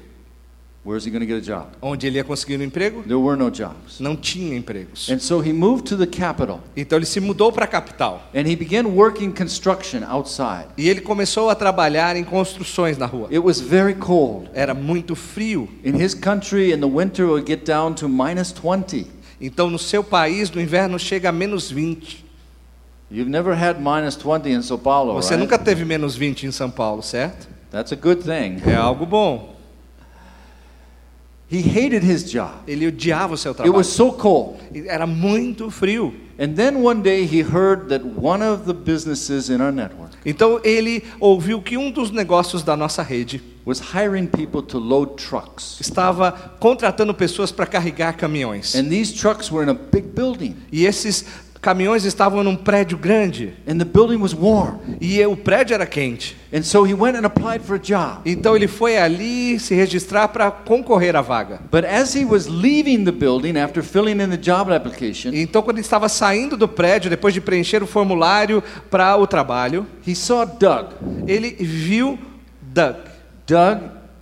Where's he going to get a job? Onde ele ia conseguir um emprego? There were no jobs. Não tinha empregos. And so he moved to the capital Então ele se mudou para a capital. and he began working construction outside. E ele começou a trabalhar em construções na rua. It was very cold. Era muito frio. In his country, in the winter, it would get down to minus 20. Então no seu país, no inverno, chega a menos 20. You've never had minus 20 in Sao Paulo, Você right? nunca teve menos 20 em São Paulo, certo? That's a good thing. É algo bom. He hated his job. Ele odiava o seu It trabalho. was so cold. Era muito frio. And then one day he heard that one of the businesses in our network Então ele ouviu que um dos negócios da nossa rede was hiring people to load trucks. estava contratando pessoas para carregar caminhões. And these trucks were in a big building. E esses caminhões estavam num prédio grande and the building was warm. e o prédio era quente. And so he went and applied for a job. Então ele foi ali se registrar para concorrer à vaga. But as he was leaving the building after filling in the job application, Então quando ele estava saindo do prédio depois de preencher o formulário para o trabalho, he saw Doug. ele viu Doug. Doug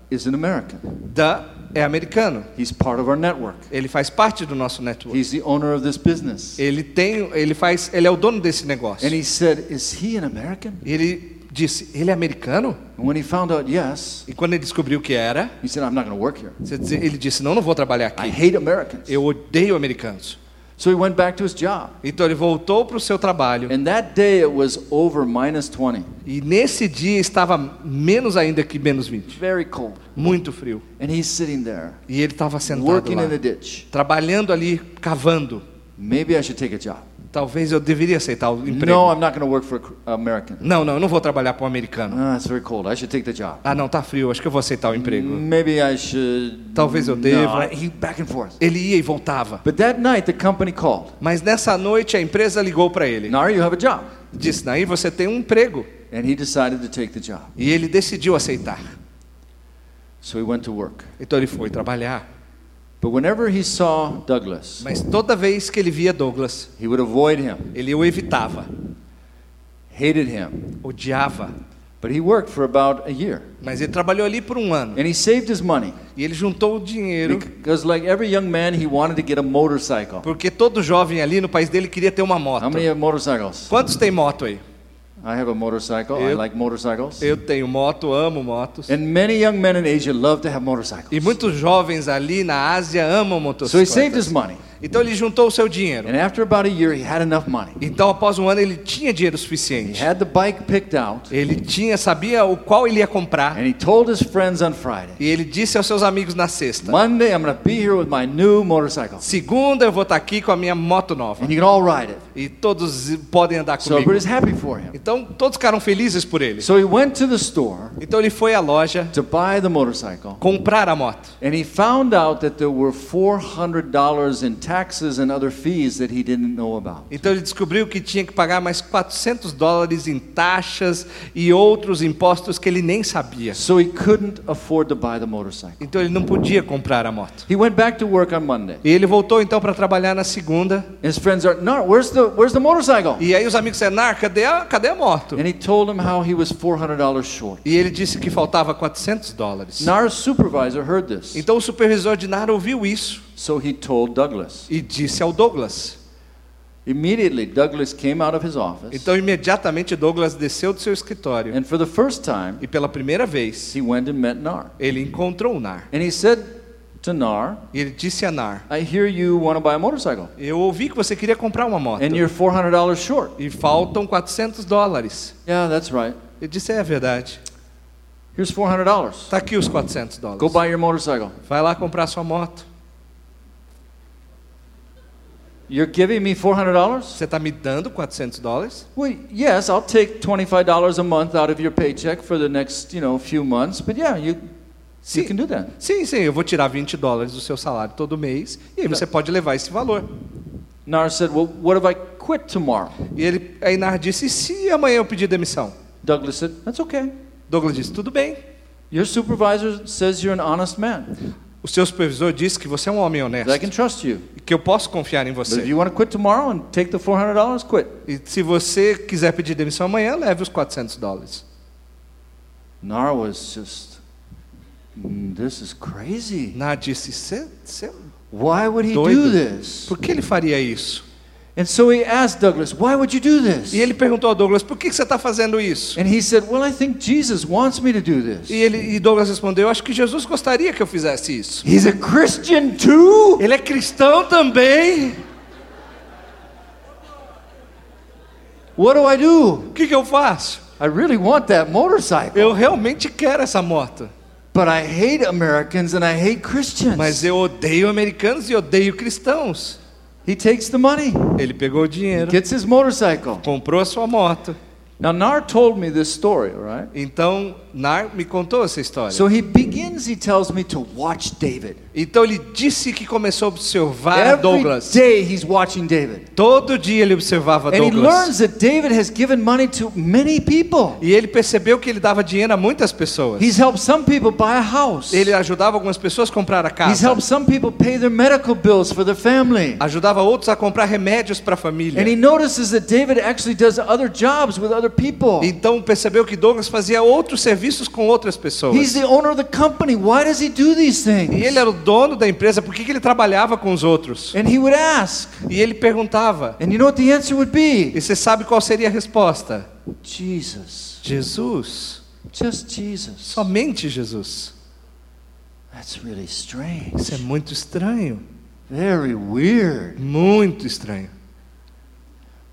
is an American. Doug é americano. He's part of our network. Ele faz parte do nosso network. He's the owner of this business. Ele tem, ele faz, ele é o dono desse negócio. And he said, Is he an American? Ele disse, ele é americano? And when he found out yes, E quando ele descobriu que era, he said, I'm not going to work here. ele disse, não, não vou trabalhar I aqui. hate Americans. Eu odeio americanos. So he went back to his job. Então ele voltou para o seu trabalho. And that day it was over minus 20. E nesse dia estava menos ainda que menos 20. Very cold. Muito frio. And he's sitting there, E ele estava sentado working lá, in the ditch. trabalhando ali, cavando. Maybe I should take a job. Talvez eu deveria aceitar o emprego. No, I'm not going to work for an American. Não, não, eu não vou trabalhar para um americano. Ah, it's very cold. I should take the job. Ah, não, tá frio, acho que eu vou aceitar o emprego. Maybe I should. Talvez eu No, deva. he back and forth. Ele ia e voltava. But that night the company called. Mas nessa noite a empresa ligou para ele. Nar, you have a job. Disse, Nair, você tem um emprego. And he decided to take the job. E ele decidiu aceitar. So he went to work. Então ele foi trabalhar. But whenever he saw Douglas, Mas toda vez que ele via Douglas, he would avoid him, ele o evitava, hated him. odiava. But he worked for about a year. Mas ele trabalhou ali por um ano. And he saved his money. E ele juntou o dinheiro, Because, like every young man, he wanted to get a motorcycle. porque todo jovem ali no país dele queria ter uma moto. How many have motorcycles? Quantos tem moto aí? I have a motorcycle. I like motorcycles. Eu tenho moto, amo motos. And many young men in Asia love to have motorcycles. E muitos jovens ali na Ásia amam So he saved his money. Então ele juntou o seu dinheiro. And after about a year, he had enough money. Então após um ano ele tinha dinheiro He suficiente. had the bike picked out. Ele tinha, sabia o qual ele ia comprar. And he told his friends on Friday, E ele disse aos seus amigos na sexta: Monday, I'm to be here with my new motorcycle. Segunda eu vou estar aqui com a minha moto nova. And you can all ride it. E todos podem andar So comigo. everybody's happy for him. Então todos ficaram felizes por ele. So he went to the store Então ele foi à loja to buy the motorcycle. comprar a moto. And he found out that there were $400 in taxes and other fees that he didn't know about. Então ele descobriu que tinha que pagar mais 400 dólares em taxas e outros impostos que ele nem sabia. So he couldn't afford to buy the motorcycle. Então ele não podia comprar a moto. He went back to work on Monday. E ele voltou então para trabalhar na segunda. His friends are, no, where's the, where's the motorcycle? E aí os amigos disseram, Nar, cadê a, cadê a moto? And he told him how he was $400 short. E ele disse que faltava 400 dólares. Nar's supervisor heard this. Então o supervisor de Nar ouviu isso So he told Douglas. e disse ao Douglas. Immediately, Douglas came out of his office. Então imediatamente Douglas desceu do seu escritório And for the first time, e pela primeira vez he went and met Nar. ele encontrou o Nar. And he said to Nar, E ele disse a Nar: I hear you want to buy a motorcycle. Eu ouvi que você queria comprar uma moto And you're $400 short. e faltam 400 dólares. Yeah, that's right. Ele disse: É verdade. Here's $400. Tá aqui os 400 dólares. Go buy your motorcycle. Vai lá comprar sua moto. You're giving me $400? Você está me dando 400 dólares? Well, yes, I'll take $25 a month out of your paycheck for the next, you know, few months. But yeah, you, Sim. you can do that. Sim, sim, eu vou tirar 20 dólares do seu salário todo mês e aí você pode levar esse valor. Nar said, well, what if I quit tomorrow? E ele, aí Nar disse: E se amanhã eu pedir demissão? Douglas said, that's okay. Douglas disse: Tudo bem. Your supervisor says you're an honest man. O seu supervisor disse que você é um homem That I honesto can trust you. e que eu posso confiar em But if você. you want to quit tomorrow and take the $400, quit. E se você quiser pedir demissão amanhã, leve os 400 dólares. Nar was just, "Mm, this is crazy. Disse: "Cê- cê- Why would he Doido. do this? Por que ele faria isso? And so he asked Douglas, why would you do this? E ele perguntou a Douglas: Por que você está fazendo isso? And he said, well, I think Jesus wants me to do this. E, ele, e Douglas respondeu: Acho que Jesus gostaria que eu fizesse isso. He's a Christian too? Ele é cristão também. What do I do? O que, que eu faço? I really want that motorcycle. Eu realmente quero essa moto. But I hate Americans and I hate Christians. Mas eu odeio americanos e odeio cristãos. He takes the money, Ele pegou o dinheiro, gets his motorcycle. comprou a sua moto. Now, Nar told me this story, right? Então, Nar me contou essa história. So he begins, he tells me to watch David. Então ele disse que começou a observar Every Douglas. day he's watching David. Todo dia ele observava And he Douglas. learns that David has given money to many people. E ele percebeu que ele dava dinheiro a muitas pessoas. He's helped some people buy a house. Ele ajudava algumas pessoas a comprar a He's casa. helped some people pay their medical bills for their family. Ajudava outros a comprar remédios para a And he família. notices that David actually does other jobs with other people. Então percebeu que Douglas fazia outros serviços com outras He's pessoas. the owner of the company. Why does he do these E things? ele era o dono da empresa, por que, que ele trabalhava com os outros? And he would ask. E ele perguntava. And you know what the answer would be? E você sabe qual seria a resposta? Jesus. Jesus. Just Jesus. Somente Jesus. That's really strange. Isso é muito estranho. Very weird. Muito estranho.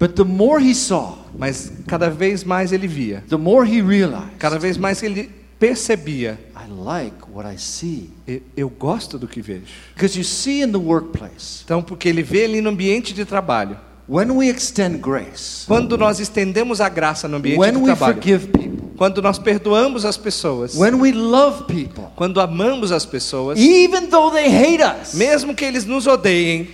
But the more he saw, Mas cada vez mais ele via. the more he realized, Cada vez mais ele percebia. I like what I see. "E- Eu gosto do que vejo. Because you see in the workplace, Então, porque ele vê ali no ambiente de trabalho. when we extend grace, Quando nós estendemos a graça no ambiente when de we trabalho. forgive people, Quando nós perdoamos as pessoas. when we love people, Quando amamos as pessoas. even though they hate us, Mesmo que eles nos odeiem,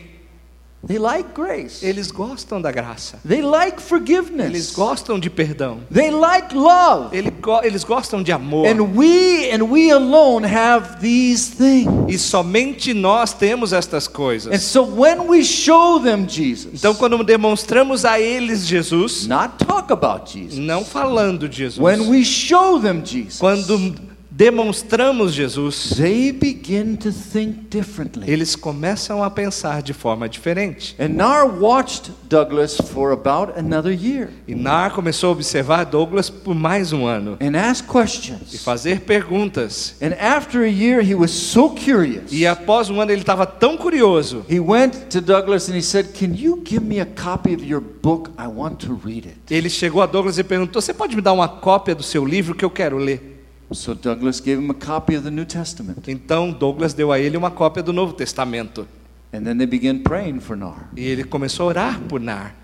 they like grace. eles gostam da graça. They like Eles forgiveness. gostam de perdão. They like love. Ele go- Eles gostam de amor. And we and we alone have these things. E somente nós temos estas And coisas. so when we show them Jesus, Então, quando demonstramos a eles Jesus, not talk about Jesus. não falando de Jesus, When we show them Jesus, quando demonstramos Jesus, they begin to think differently. eles começam a pensar de forma diferente. And Nar watched Douglas for about another year E Nar começou a observar Douglas por mais um ano and ask e questions. fazer perguntas. And after a year, he was so curious. E após um ano ele estava tão curioso, He went to Douglas and he said, Can you give me a copy of your book? I want to read it. ele chegou a Douglas e perguntou: Você pode me dar uma cópia do seu livro que eu quero ler? So Douglas gave him a copy of the New Testament. Então Douglas deu a ele uma cópia do Novo Testamento. And then they began praying for Nar. E ele começou a orar por Nar.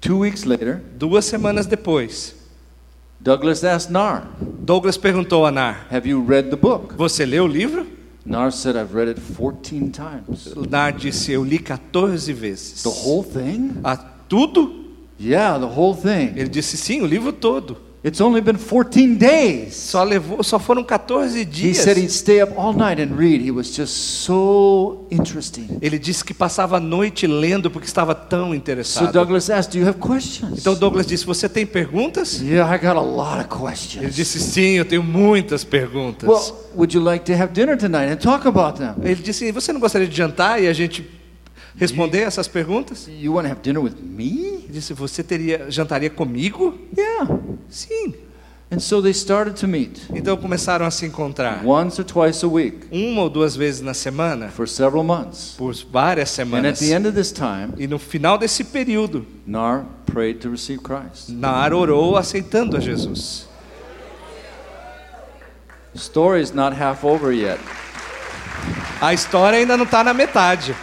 Two weeks later, Duas semanas depois, Douglas asked Nar, Douglas perguntou a Nar: Have you read the book? Você leu o livro? Nar said, I've read it 14 times. Nar disse: Eu li 14 vezes. The whole thing? Ah, tudo? Yeah, the whole thing. Ele disse: Sim, o livro todo. It's only been 14 days. Só levou, só foram 14 He dias. said he'd stay up all night and read. He was just so interesting. Ele disse que passava a noite lendo porque estava tão So interessado. Douglas asked, Do you have questions? Então Douglas disse: Você tem perguntas? Yeah, I got a lot of Ele questions. disse: Sim, eu tenho muitas perguntas. Well, would you like to have dinner tonight and talk about them? Ele disse: Você não gostaria de jantar e a gente responder essas perguntas? You want to have dinner with me? Ele disse: Você teria jantaria comigo? Yeah. Sim. And so they started to meet Então começaram a se encontrar once or twice a week uma ou duas vezes na semana for several months. por várias And at semanas. the end of this time, E no final desse período, Nar prayed to receive Christ. Nar orou aceitando a Jesus. The story is not half over yet. A história ainda não está na metade.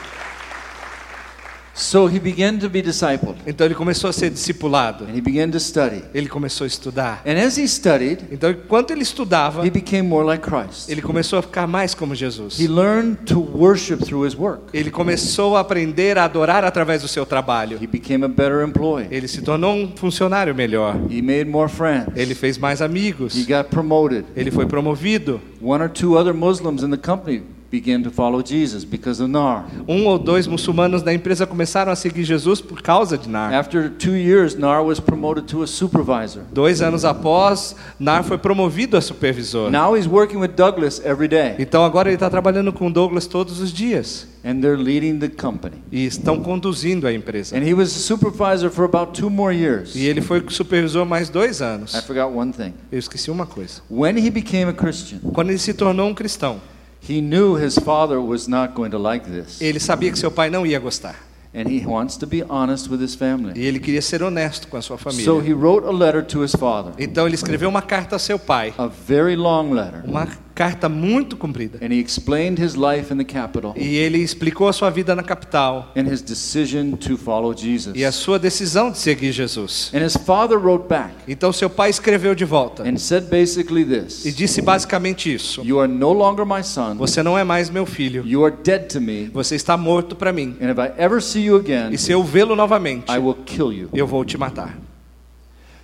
So he began to be discipled Então ele começou a ser discipulado. and he began to study. Ele começou a estudar. And as he studied, Então, enquanto ele estudava, he became more like Christ. ele começou a ficar mais como Jesus. He learned to worship through his work. Ele começou a aprender a adorar através do seu trabalho. He became a better employee. Ele se tornou um funcionário melhor. He made more friends. Ele fez mais amigos. He got promoted. Ele foi promovido. One or two other Muslims in the company began to follow Jesus because of Nar. Um ou dois muçulmanos da empresa começaram a seguir Jesus por causa de Nar. After two years, Nar was promoted to a supervisor. Dois anos após, Nar foi promovido a supervisor. Now he's working with Douglas every day, Então agora ele está trabalhando com Douglas todos os dias. and they're leading the company. E estão conduzindo a empresa. And he was a supervisor for about two more years. E ele foi supervisor mais dois anos. I forgot one thing. Eu esqueci uma coisa. When he became a Christian, Quando ele se tornou um cristão, he knew his father was not going to like this. ele sabia que seu pai não ia gostar. And he wants to be honest with his family. E ele queria ser honesto com a sua família. So he wrote a letter to his father, Então ele escreveu uma carta a seu pai. a very long letter. Uma carta muito comprida. And he explained his life in the capital E ele explicou a sua vida na capital and his decision to follow Jesus. e a sua decisão de seguir Jesus. And his father wrote back Então seu pai escreveu de volta and said basically e this disse basicamente isso: You are no longer my son, Você não é mais meu filho, you are dead to me, você está morto para mim. and if I ever see you again, E se eu vê-lo novamente, I will kill you. eu vou te matar.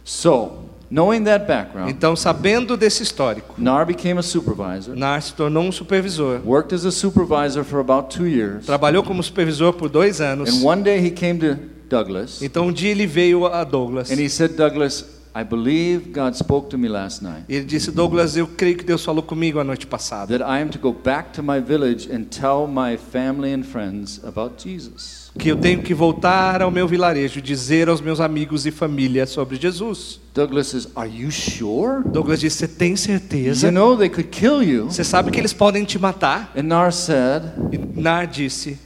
So, knowing that background, Então, sabendo desse histórico, Nar became a supervisor, Nar se tornou um supervisor. worked as a supervisor for about two years, Trabalhou como supervisor por dois anos. and one day he came to Douglas Então um dia ele veio a Douglas and he said, Douglas, I believe God spoke to me last night e ele disse: Douglas, eu creio que Deus falou comigo a noite passada. that I am to go back to my village and tell my family and friends about Jesus. Que eu tenho que voltar ao meu vilarejo dizer aos meus amigos e família sobre Jesus. Douglas says, Are you sure? Douglas disse: Você tem certeza? You know they could kill you. Você sabe que eles podem te matar? And Nar said, E Nar disse: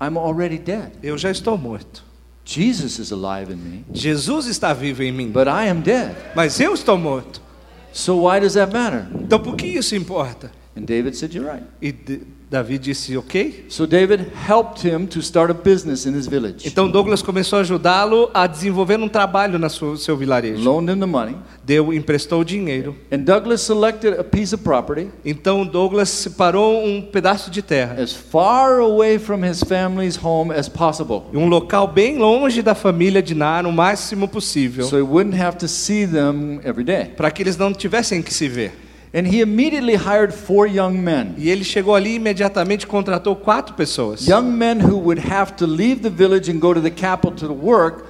I'm already dead. Eu já estou morto. Jesus is alive in me, Jesus está vivo em mim, but I am dead. mas eu estou morto. So why does that matter? Então por que isso importa? And David said, You're right. E Davi disse: Ok. So David helped him to start a business in his village, Então Douglas começou a ajudá-lo a desenvolver um trabalho no seu, seu vilarejo. loaned him the money. Deu, emprestou dinheiro. And Douglas selected a piece of property Então Douglas separou um pedaço de terra, as far away from his family's home as possible um local bem longe da família de Nar, o máximo possível, so he wouldn't have to see them every day. para que eles não tivessem que se ver. And he immediately hired four young men. E ele chegou ali e imediatamente contratou quatro pessoas. Young men who would have to leave the village and go to the capital to work,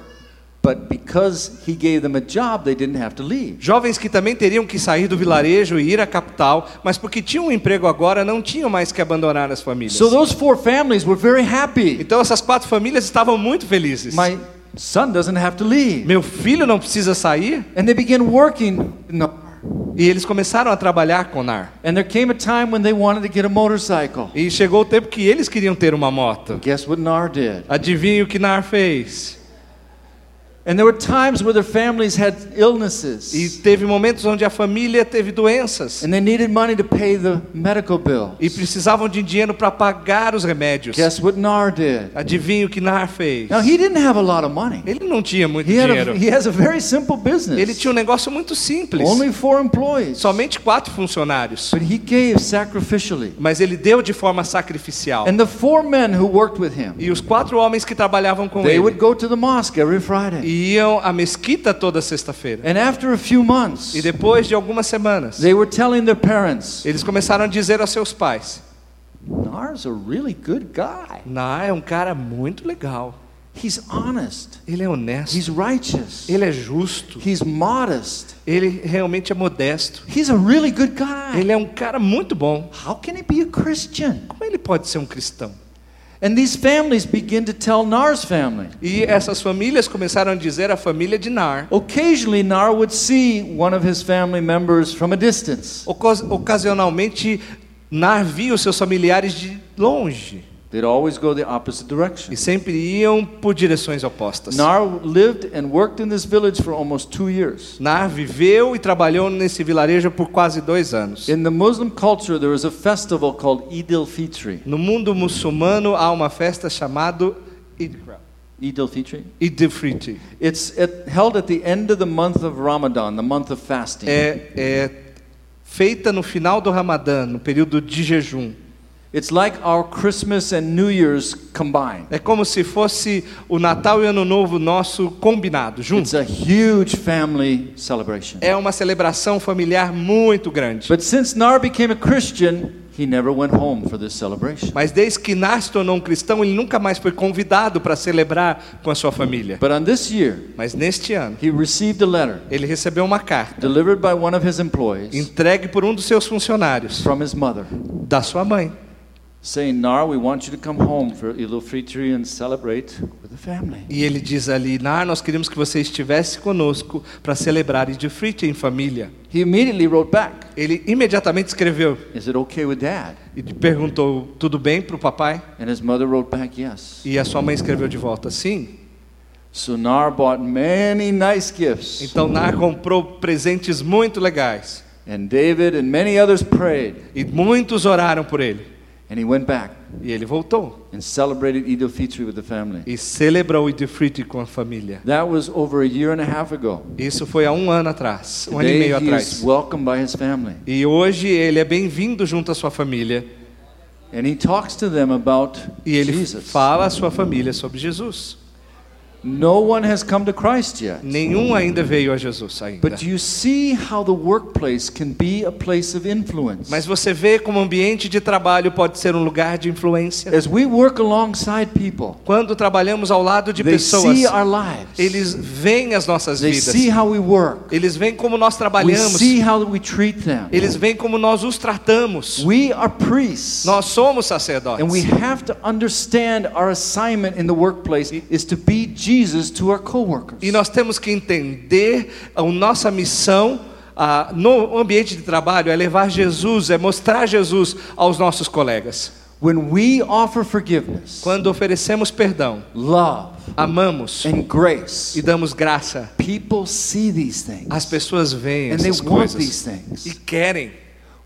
but because he gave them a job, they didn't have to leave. Jovens que também teriam que sair do vilarejo e ir à capital, mas porque tinham um emprego agora, não tinham mais que abandonar as famílias. So those four families were very happy. Então essas quatro famílias estavam muito felizes. My son doesn't have to leave. Meu filho não precisa sair? And they began working. No. E eles começaram a trabalhar com Nar. And there came a time when they wanted to get a motorcycle. E chegou o tempo que eles queriam ter uma moto. Guess what Nar did? Adivinha o que Nar fez? And there were times where their families had E illnesses. teve momentos onde a família teve doenças And they needed money to pay the medical bill. e precisavam de dinheiro para pagar os remédios. Guess what Nar did? Adivinha o que Nar fez? Now he didn't have a lot of money. Ele não tinha muito He, dinheiro. a, he has a very simple Ele business. tinha um negócio muito simples. Only four employees. Somente quatro funcionários. But he gave sacrificially. Mas ele deu de forma sacrificial. And the four men who worked with him, E os quatro homens que trabalhavam com they ele would go to the mosque every Friday. e iam à mesquita toda sexta-feira. And after a few months, E depois de algumas semanas, they were telling their parents, eles começaram a dizer aos seus pais: Nar's a really good guy. Nar é um cara muito legal. He's honest. Ele é honesto. He's righteous. Ele é justo. He's modest. Ele realmente é modesto. He's a really good guy. Ele é um cara muito bom. How can he be a Christian? Como ele pode ser um cristão? And these families begin to tell Nar's family. E essas famílias começaram a dizer à família de Nar. Occasionally, Nar would see one of his family members from a distance. Ocas- Ocasionalmente, Nar via os seus familiares de longe They'd always go the opposite direction. e sempre iam por direções opostas. Nar lived and worked in this village for almost two years. Nar viveu e trabalhou nesse vilarejo por quase dois anos. In the Muslim culture, there is a festival called Eid al-Fitr. No mundo muçulmano há uma festa chamada Eid Eid al-Fitr. Eid al-Fitr. It's at, held at the end of the month of Ramadan, the month of fasting. É, é feita no final do Ramadã, no período de jejum. It's like our Christmas and New Year's combined. É como se fosse o Natal e o Ano Novo nosso combinado, It's juntos. a huge family celebration. É uma celebração familiar muito grande. But since Nar became a Christian, he never went home for this celebration. Mas desde que Nar se tornou um cristão, ele nunca mais foi convidado para celebrar com a sua família. But on this year, Mas neste ano, he received a letter ele recebeu uma carta delivered by one of his employees entregue por um dos seus funcionários, from his mother da sua mãe, saying, Nar, we want you to come home for al-Fitr and celebrate with the family. E ele diz ali: Nar, nós queríamos que você estivesse conosco para celebrar al-Fitr em família. He immediately wrote back, Ele imediatamente escreveu Is it okay with dad? e perguntou: Tudo bem para o papai? And his mother wrote back, Yes. E a sua mãe escreveu de volta: Sim. So Nar bought many nice gifts. Então Nar comprou presentes muito legais. And David and many others prayed. E muitos oraram por ele. And he went back E ele voltou and celebrated Eid al-Fitr with the family. e celebrou o Idifrit com a família. That was over a year and a half ago. Isso foi há um ano atrás, um ano e Today meio he is atrás. welcomed by his family. E hoje ele é bem-vindo junto à sua família. And he talks to them about E ele Jesus. fala à sua família sobre Jesus. No one has come to Christ yet. Nenhum ainda veio a Jesus ainda. But you see how the workplace can be a place of influence? Mas você vê como o ambiente de trabalho pode ser um lugar de influência. As we work alongside people, Quando trabalhamos ao lado de they pessoas, see our lives. eles veem as nossas They vidas. see how we work. Eles veem como nós We trabalhamos. see how we treat them. Eles veem como nós os tratamos. We are priests. Nós somos And we sacerdotes. have to understand our assignment in the workplace is to be Jesus to our coworkers. E nós temos que entender a nossa missão ah, no ambiente de trabalho é levar Jesus, é mostrar Jesus aos nossos colegas. When we offer forgiveness, Quando oferecemos perdão, love, amamos and grace, e damos graça, people see these things as pessoas veem and essas coisas these e querem.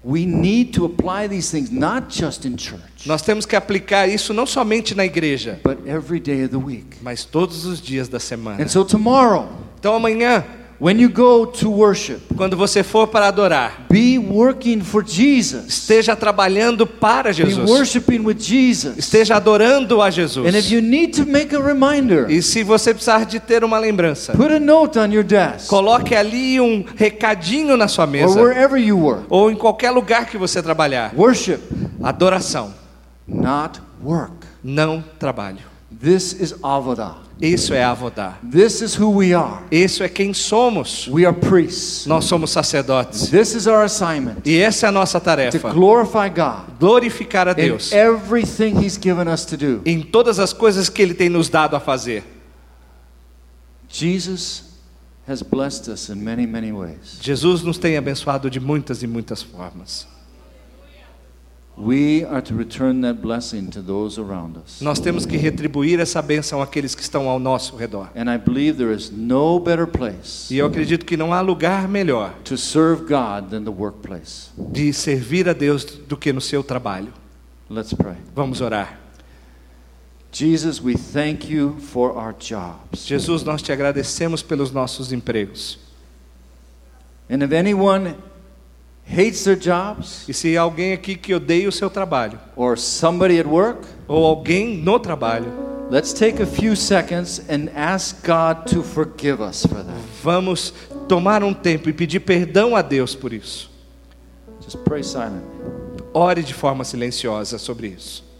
We need to apply these things not just in church, Nós temos que aplicar isso não somente na igreja, but every day of the week. mas todos os dias da semana. And so tomorrow, Então amanhã, when you go to worship, quando você for para adorar, be working for Jesus. esteja trabalhando para Be Jesus. worshiping with Jesus. Esteja adorando a And if Jesus. you need to make a reminder, E se você precisar de ter uma lembrança, put a note on your desk coloque ali um recadinho na sua or mesa wherever you work. ou em qualquer lugar que você trabalhar. Worship, Adoração, not work. não trabalho. This is avodah. Isso é avodar. This is who we are. Isso é quem somos. We are priests. Nós somos sacerdotes. This is our assignment E essa é a nossa to tarefa: glorify God glorificar a in Deus everything He's given us to do. em todas as coisas que Ele tem nos dado a fazer. Jesus has blessed us in many, many ways. Jesus nos tem abençoado de muitas e muitas formas. We are to return that blessing to those around us. Nós temos que retribuir essa bênção àqueles que estão ao nosso redor. And I believe there is no better place E eu acredito que não há lugar melhor to serve God than the workplace. de servir a Deus do que no seu trabalho. Let's pray. Vamos orar. Jesus, we thank you for our jobs. Jesus, nós te agradecemos pelos nossos empregos. And if anyone hates their jobs E se alguém aqui que odeia o seu trabalho, or somebody at work, ou alguém no trabalho, let's take a few seconds and ask God to forgive us for that. vamos tomar um tempo e pedir perdão a Deus por isso. Just pray silently. Ore de forma silenciosa sobre isso.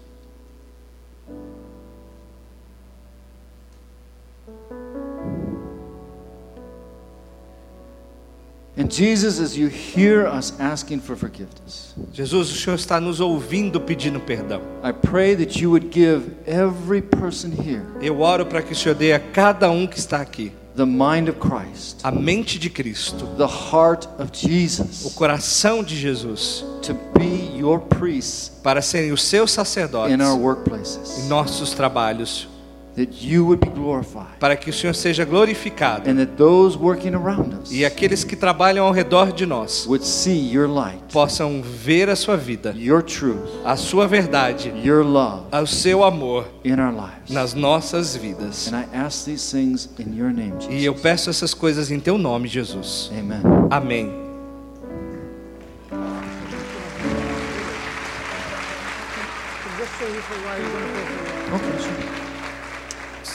Jesus, o Senhor está nos ouvindo pedindo perdão. I pray that you would give every person here Eu oro para que o Senhor dê a cada um que está aqui the mind of Christ, a mente de Cristo, the heart of o Jesus, coração de Jesus, to be your priests para serem os seus sacerdotes in our em workplaces, nossos trabalhos, that you would be glorified, para que o Senhor seja glorificado and that those working around us e aqueles que trabalham ao redor de nós would see your light, possam ver a sua vida, your truth, a sua verdade, your love o seu amor in our lives. nas nossas vidas. And I ask these things in your name, E eu peço essas coisas em teu nome, Jesus. Amen. Amém.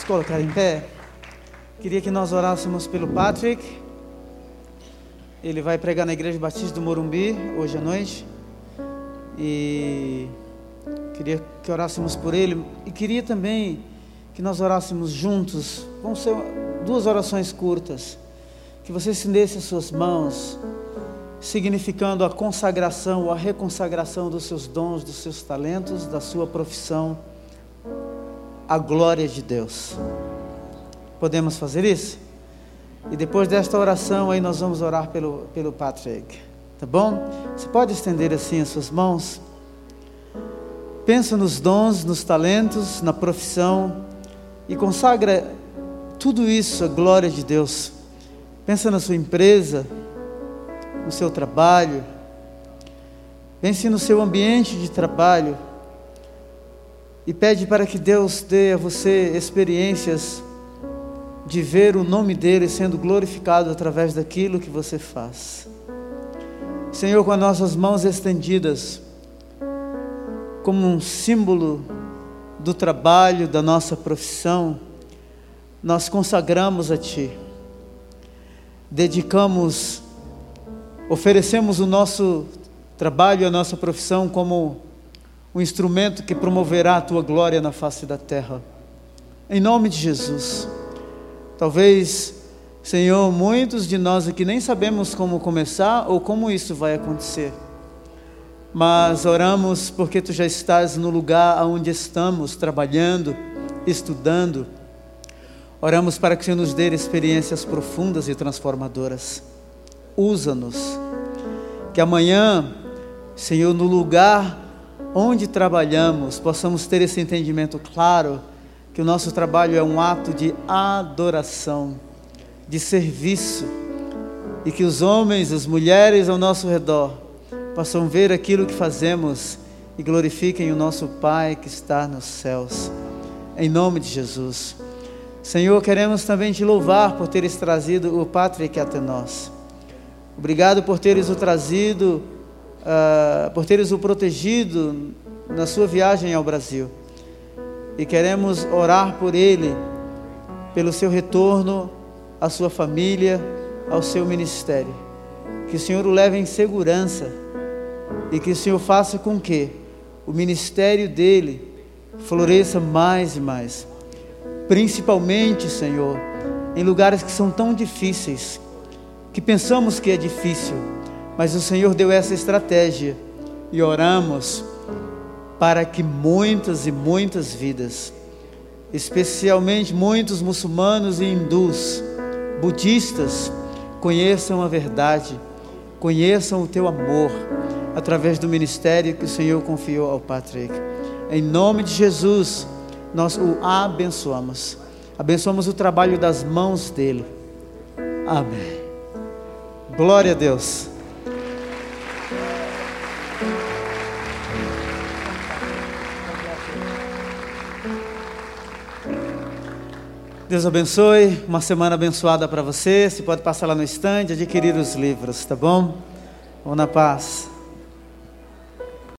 Colocar em pé. Queria que nós orássemos pelo Patrick. Ele vai pregar na Igreja Batista do Morumbi hoje à noite. E queria que orássemos por ele. E queria também que nós orássemos juntos. Vão ser duas orações curtas. Que você estendesse as suas mãos, significando a consagração, a reconsagração dos seus dons, dos seus talentos, da sua profissão a glória de Deus. Podemos fazer isso? E depois desta oração aí nós vamos orar pelo, pelo Patrick. Tá bom? Você pode estender assim as suas mãos? Pensa nos dons, nos talentos, na profissão e consagra tudo isso à glória de Deus. Pensa na sua empresa, no seu trabalho, vence no seu ambiente de trabalho e pede para que Deus dê a você experiências de ver o nome dele sendo glorificado através daquilo que você faz. Senhor, com as nossas mãos estendidas, como um símbolo do trabalho, da nossa profissão, nós consagramos a Ti, dedicamos, oferecemos o nosso trabalho, a nossa profissão como um instrumento que promoverá a Tua glória na face da terra. Em nome de Jesus. Talvez, Senhor, muitos de nós aqui nem sabemos como começar ou como isso vai acontecer. Mas oramos porque tu já estás no lugar onde estamos, trabalhando, estudando. Oramos para que o nos dê experiências profundas e transformadoras. Usa-nos. Que amanhã, Senhor, no lugar onde trabalhamos, possamos ter esse entendimento claro que o nosso trabalho é um ato de adoração, de serviço, e que os homens, as mulheres ao nosso redor possam ver aquilo que fazemos e glorifiquem o nosso Pai que está nos céus. Em nome de Jesus. Senhor, queremos também te louvar por teres trazido o Patrick até nós. Obrigado por teres o trazido, uh, por teres o protegido na sua viagem ao Brasil e queremos orar por ele, pelo seu retorno à sua família, ao seu ministério. Que o Senhor o leve em segurança e que o Senhor faça com que o ministério dele floresça mais e mais. Principalmente, Senhor, em lugares que são tão difíceis, que pensamos que é difícil, mas o Senhor deu essa estratégia e oramos para que muitas e muitas vidas, especialmente muitos muçulmanos e hindus, budistas, conheçam a verdade, conheçam o teu amor através do ministério que o Senhor confiou ao Patrick. Em nome de Jesus, nós o abençoamos. Abençoamos o trabalho das mãos dele. Amém. Glória a Deus. Deus abençoe, uma semana abençoada para você. Você pode passar lá no estande, adquirir os livros, tá bom? Vamos na paz.